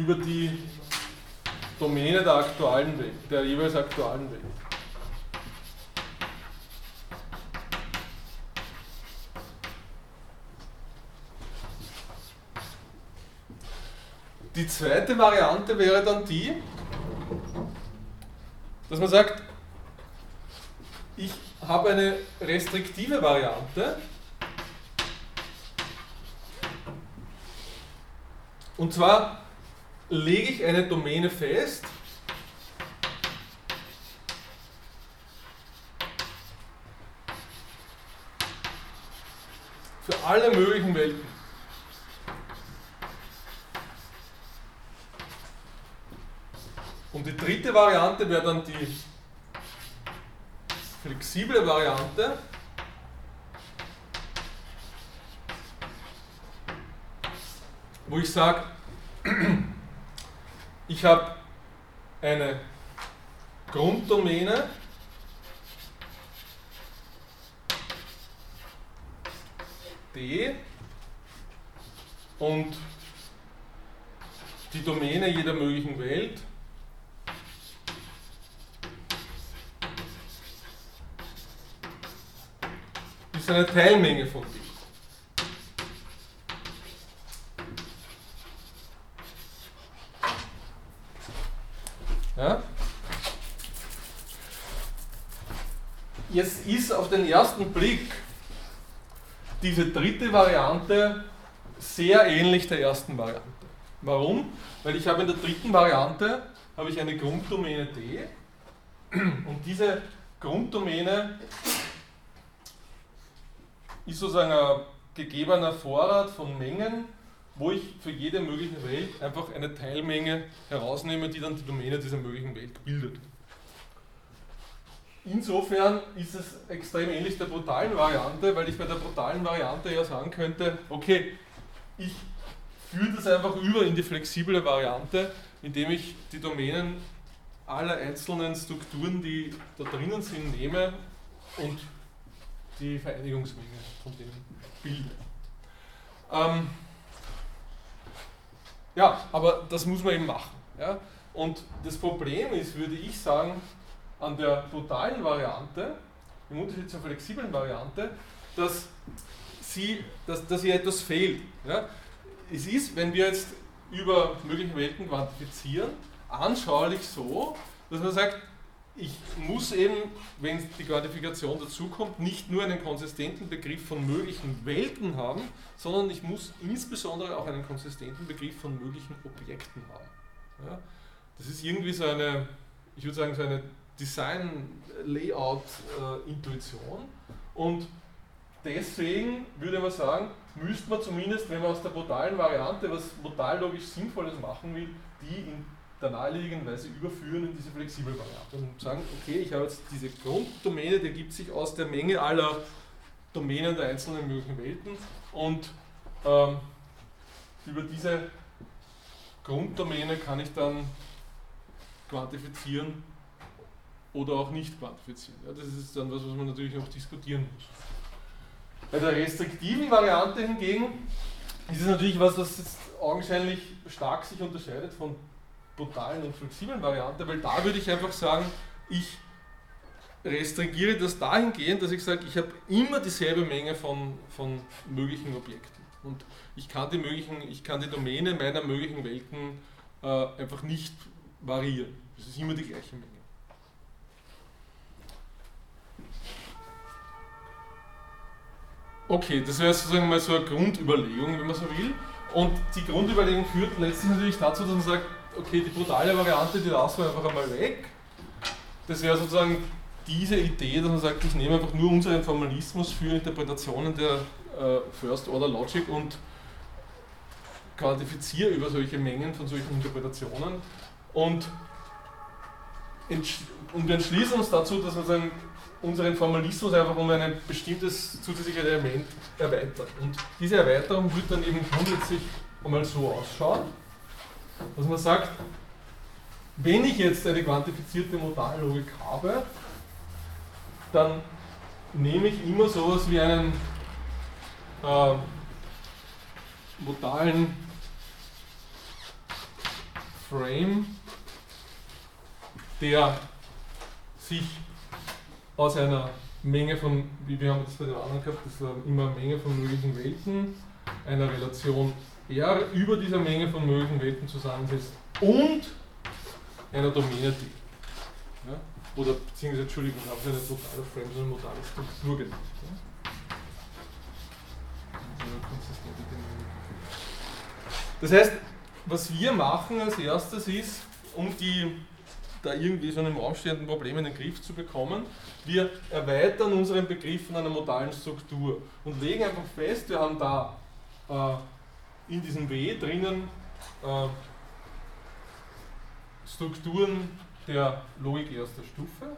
über die Domäne der aktuellen Welt, der jeweils aktuellen Welt. Die zweite Variante wäre dann die, dass man sagt, ich habe eine restriktive Variante und zwar lege ich eine Domäne fest, für alle möglichen Welten. Und die dritte Variante wäre dann die flexible Variante. Wo ich sage, ich habe eine Grunddomäne, D. Und die Domäne jeder möglichen Welt. Ist eine Teilmenge von D. Ja? Jetzt ist auf den ersten Blick diese dritte Variante sehr ähnlich der ersten Variante. Warum? Weil ich habe in der dritten Variante habe ich eine Grunddomäne D und diese Grunddomäne ist sozusagen ein gegebener Vorrat von Mengen, wo ich für jede mögliche Welt einfach eine Teilmenge herausnehme, die dann die Domäne dieser möglichen Welt bildet. Insofern ist es extrem ähnlich der brutalen Variante, weil ich bei der brutalen Variante ja sagen könnte, okay, ich führe das einfach über in die flexible Variante, indem ich die Domänen aller einzelnen Strukturen, die da drinnen sind, nehme und die Vereinigungsmenge von denen bilde. Ähm, ja, aber das muss man eben machen. Ja? Und das Problem ist, würde ich sagen, an der totalen Variante, im Unterschied zur flexiblen Variante, dass, sie, dass, dass ihr etwas fehlt. Ja? Es ist, wenn wir jetzt über mögliche Welten quantifizieren, anschaulich so, dass man sagt, ich muss eben, wenn die Quantifikation dazukommt, nicht nur einen konsistenten Begriff von möglichen Welten haben, sondern ich muss insbesondere auch einen konsistenten Begriff von möglichen Objekten haben. Ja? Das ist irgendwie so eine, ich würde sagen, so eine Design-Layout-Intuition. Und deswegen würde man sagen, müsste man zumindest, wenn man aus der brutalen Variante was modallogisch Sinnvolles machen will, die in der naheliegenden Weise überführen in diese flexible Variante und sagen, okay, ich habe jetzt diese Grunddomäne, die ergibt sich aus der Menge aller Domänen der einzelnen möglichen Welten und ähm, über diese Grunddomäne kann ich dann quantifizieren oder auch nicht quantifizieren. Ja, das ist dann was, was man natürlich auch diskutieren muss. Bei der restriktiven Variante hingegen ist es natürlich was, was jetzt augenscheinlich stark sich unterscheidet von brutalen und flexiblen Variante, weil da würde ich einfach sagen, ich restringiere das dahingehend, dass ich sage, ich habe immer dieselbe Menge von, von möglichen Objekten. Und ich kann die, möglichen, ich kann die Domäne meiner möglichen Welten äh, einfach nicht variieren. Es ist immer die gleiche Menge. Okay, das wäre sozusagen mal so eine Grundüberlegung, wenn man so will. Und die Grundüberlegung führt letztlich natürlich dazu, dass man sagt, okay, die brutale Variante, die lassen wir einfach einmal weg. Das wäre sozusagen diese Idee, dass man sagt, ich nehme einfach nur unseren Formalismus für Interpretationen der äh, First Order Logic und quantifiziere über solche Mengen von solchen Interpretationen und, und wir entschließen uns dazu, dass wir sagen, unseren Formalismus einfach um ein bestimmtes zusätzliches Element erweitern. Und diese Erweiterung wird dann eben grundsätzlich einmal so ausschauen dass man sagt, wenn ich jetzt eine quantifizierte Modallogik habe, dann nehme ich immer sowas wie einen äh, modalen Frame, der sich aus einer Menge von, wie wir haben das bei den anderen gehabt, das war immer eine Menge von möglichen Welten, einer Relation R über dieser Menge von möglichen Welten zusammensetzt und einer Domäne D. Ja? Oder beziehungsweise, Entschuldigung, ich habe eine totale Frame, sondern modale Struktur genannt. Das heißt, was wir machen als erstes ist, um die da irgendwie so einem Raum stehenden Probleme in den Griff zu bekommen, wir erweitern unseren Begriff von einer modalen Struktur und legen einfach fest, wir haben da äh, in diesem W drinnen äh, Strukturen der Logik erster Stufe.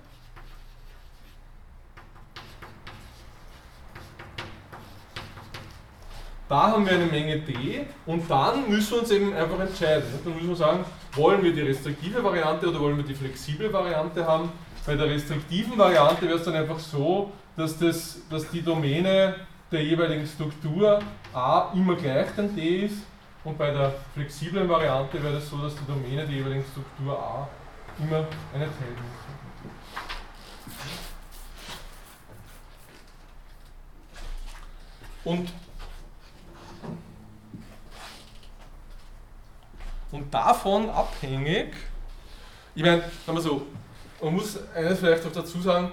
Da haben wir eine Menge D und dann müssen wir uns eben einfach entscheiden. Dann müssen wir sagen, wollen wir die restriktive Variante oder wollen wir die flexible Variante haben. Bei der restriktiven Variante wäre es dann einfach so, dass, das, dass die Domäne der jeweiligen Struktur A immer gleich dann D ist und bei der flexiblen Variante wäre es das so, dass die Domäne der jeweiligen Struktur A immer eine Teilung ist. Und, und davon abhängig, ich meine, sagen wir so, man muss eines vielleicht auch dazu sagen,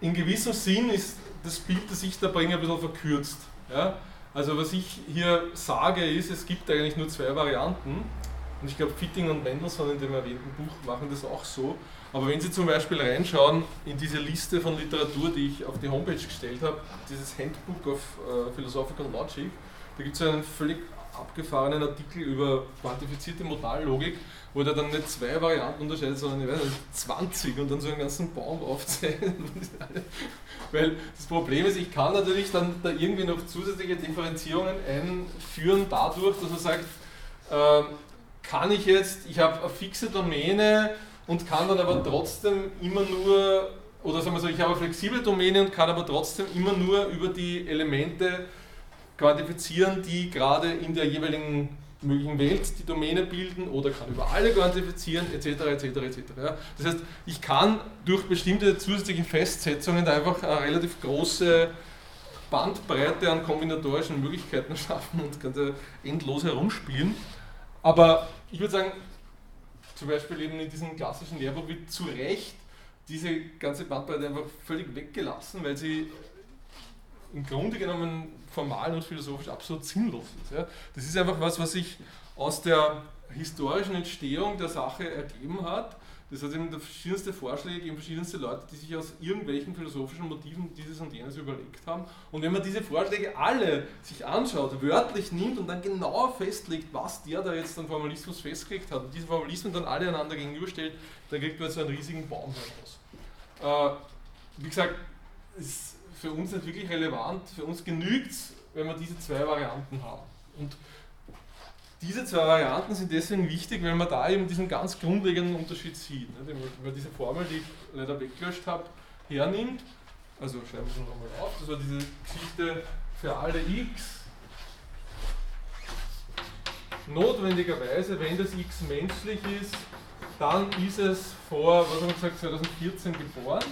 in gewissem Sinn ist das Bild, das ich da bringe, ein bisschen verkürzt. Ja? Also was ich hier sage ist, es gibt eigentlich nur zwei Varianten. Und ich glaube, Fitting und Mendelssohn in dem erwähnten Buch machen das auch so. Aber wenn Sie zum Beispiel reinschauen in diese Liste von Literatur, die ich auf die Homepage gestellt habe, dieses Handbook of uh, Philosophical Logic, da gibt es einen völlig abgefahrenen Artikel über quantifizierte Modallogik, wo er dann nicht zwei Varianten unterscheidet, sondern ich weiß nicht, 20 und dann so einen ganzen Baum aufzeichnet. Weil das Problem ist, ich kann natürlich dann da irgendwie noch zusätzliche Differenzierungen einführen, dadurch, dass man sagt, äh, kann ich jetzt, ich habe eine fixe Domäne und kann dann aber trotzdem immer nur, oder sagen wir so, ich habe eine flexible Domäne und kann aber trotzdem immer nur über die Elemente quantifizieren, die gerade in der jeweiligen möglichen Welt die Domäne bilden oder kann über alle quantifizieren, etc. etc. etc. Das heißt, ich kann durch bestimmte zusätzliche Festsetzungen einfach eine relativ große Bandbreite an kombinatorischen Möglichkeiten schaffen und kann da endlos herumspielen. Aber ich würde sagen, zum Beispiel eben in diesem klassischen Lehrbuch wird zu Recht diese ganze Bandbreite einfach völlig weggelassen, weil sie im Grunde genommen formal und philosophisch absolut sinnlos ist. Ja. Das ist einfach was, was sich aus der historischen Entstehung der Sache ergeben hat. Das hat eben verschiedenste Vorschläge gegeben, verschiedenste Leute, die sich aus irgendwelchen philosophischen Motiven dieses und jenes überlegt haben. Und wenn man diese Vorschläge alle sich anschaut, wörtlich nimmt und dann genau festlegt, was der da jetzt an Formalismus festgelegt hat und diese Formalismen dann alle einander gegenüberstellt, dann kriegt man so einen riesigen Baum heraus. Äh, wie gesagt, es für uns nicht wirklich relevant. Für uns genügt es, wenn wir diese zwei Varianten haben. Und diese zwei Varianten sind deswegen wichtig, weil man da eben diesen ganz grundlegenden Unterschied sieht. Wenn man diese Formel, die ich leider weggelöscht habe, hernimmt, also schreiben wir es nochmal auf, das war diese Geschichte für alle x, notwendigerweise, wenn das x menschlich ist, dann ist es vor, was haben wir gesagt, 2014 geboren.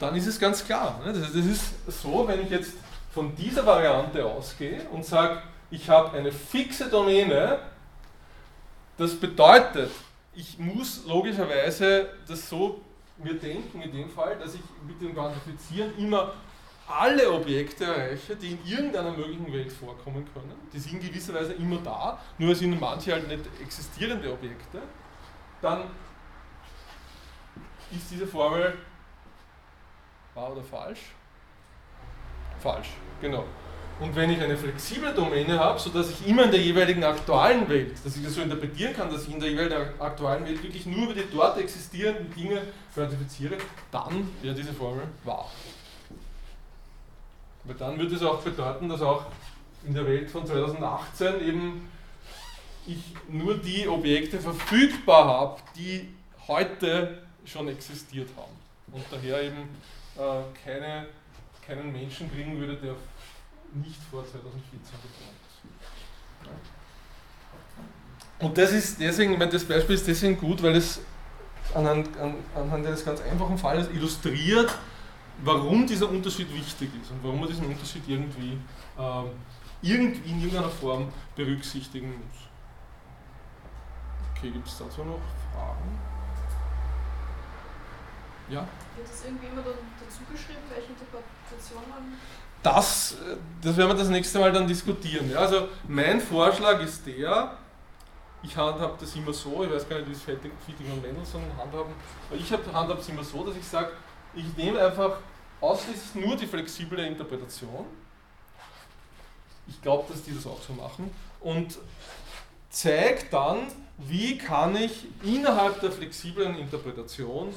Dann ist es ganz klar. Ne? Das ist so, wenn ich jetzt von dieser Variante ausgehe und sage, ich habe eine fixe Domäne, das bedeutet, ich muss logischerweise das so mir denken, in dem Fall, dass ich mit dem Quantifizieren immer alle Objekte erreiche, die in irgendeiner möglichen Welt vorkommen können. Die sind in gewisser Weise immer da, nur sind manche halt nicht existierende Objekte. Dann ist diese Formel Wahr oder falsch? Falsch, genau. Und wenn ich eine flexible Domäne habe, sodass ich immer in der jeweiligen aktuellen Welt, dass ich das so interpretieren kann, dass ich in der jeweiligen aktuellen Welt wirklich nur über die dort existierenden Dinge quantifiziere, dann wäre diese Formel wahr. Weil dann würde es auch bedeuten, dass auch in der Welt von 2018 eben ich nur die Objekte verfügbar habe, die heute schon existiert haben. Und daher eben äh, keine, keinen Menschen kriegen würde, der nicht vor 2014 geplant ist. Und das ist deswegen, das Beispiel ist deswegen gut, weil es anhand, an, anhand eines ganz einfachen Falles illustriert, warum dieser Unterschied wichtig ist und warum man diesen Unterschied irgendwie, ähm, irgendwie in irgendeiner Form berücksichtigen muss. Okay, gibt es dazu noch Fragen? Ja? Wird das irgendwie immer dann dazu geschrieben, welche Interpretation man. Das, das werden wir das nächste Mal dann diskutieren. Ja, also mein Vorschlag ist der, ich handhabe das immer so, ich weiß gar nicht, wie es Fitting und Mendelssohn handhaben, aber ich handhabe es immer so, dass ich sage, ich nehme einfach ausschließlich nur die flexible Interpretation. Ich glaube, dass die das auch so machen. Und zeige dann, wie kann ich innerhalb der flexiblen Interpretation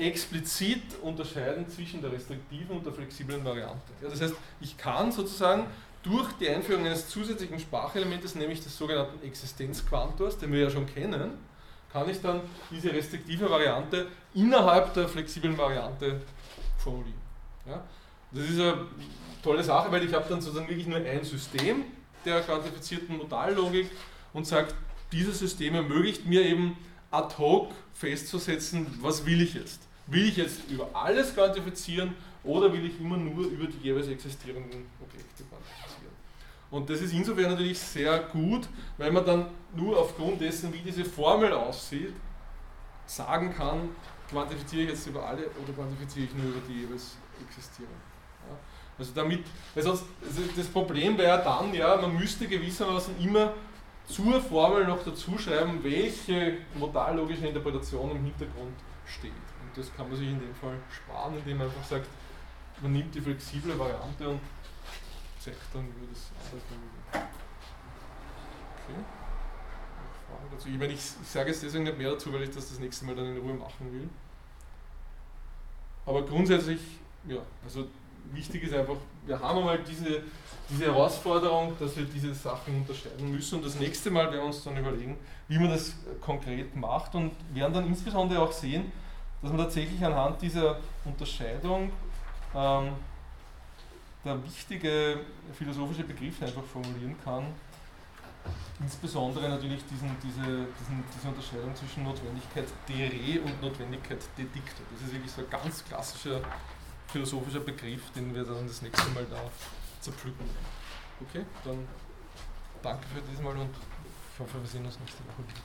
explizit unterscheiden zwischen der restriktiven und der flexiblen Variante. Ja, das heißt, ich kann sozusagen durch die Einführung eines zusätzlichen Sprachelementes, nämlich des sogenannten Existenzquantors, den wir ja schon kennen, kann ich dann diese restriktive Variante innerhalb der flexiblen Variante formulieren. Ja? Das ist eine tolle Sache, weil ich habe dann sozusagen wirklich nur ein System der quantifizierten Modallogik und sagt, dieses System ermöglicht mir eben ad hoc festzusetzen, was will ich jetzt. Will ich jetzt über alles quantifizieren oder will ich immer nur über die jeweils existierenden Objekte quantifizieren? Und das ist insofern natürlich sehr gut, weil man dann nur aufgrund dessen, wie diese Formel aussieht, sagen kann, quantifiziere ich jetzt über alle oder quantifiziere ich nur über die jeweils existierenden. Also damit, weil sonst, das Problem wäre dann, ja, man müsste gewissermaßen immer zur Formel noch dazu schreiben, welche modallogische Interpretation im Hintergrund steht. Das kann man sich in dem Fall sparen, indem man einfach sagt, man nimmt die flexible Variante und zeigt dann, wie das formuliert. Okay. Dazu. Ich, meine, ich, ich sage jetzt deswegen nicht mehr dazu, weil ich das das nächste Mal dann in Ruhe machen will. Aber grundsätzlich, ja, also wichtig ist einfach, wir haben einmal diese, diese Herausforderung, dass wir diese Sachen unterscheiden müssen und das nächste Mal werden wir uns dann überlegen, wie man das konkret macht und werden dann insbesondere auch sehen, dass man tatsächlich anhand dieser Unterscheidung ähm, der wichtige philosophische Begriffe einfach formulieren kann. Insbesondere natürlich diesen, diese, diesen, diese Unterscheidung zwischen Notwendigkeit de re und Notwendigkeit de dicto. Das ist wirklich so ein ganz klassischer philosophischer Begriff, den wir dann das nächste Mal da zerpflücken. Okay, dann danke für diesmal und ich hoffe, wir sehen uns nächste Woche wieder.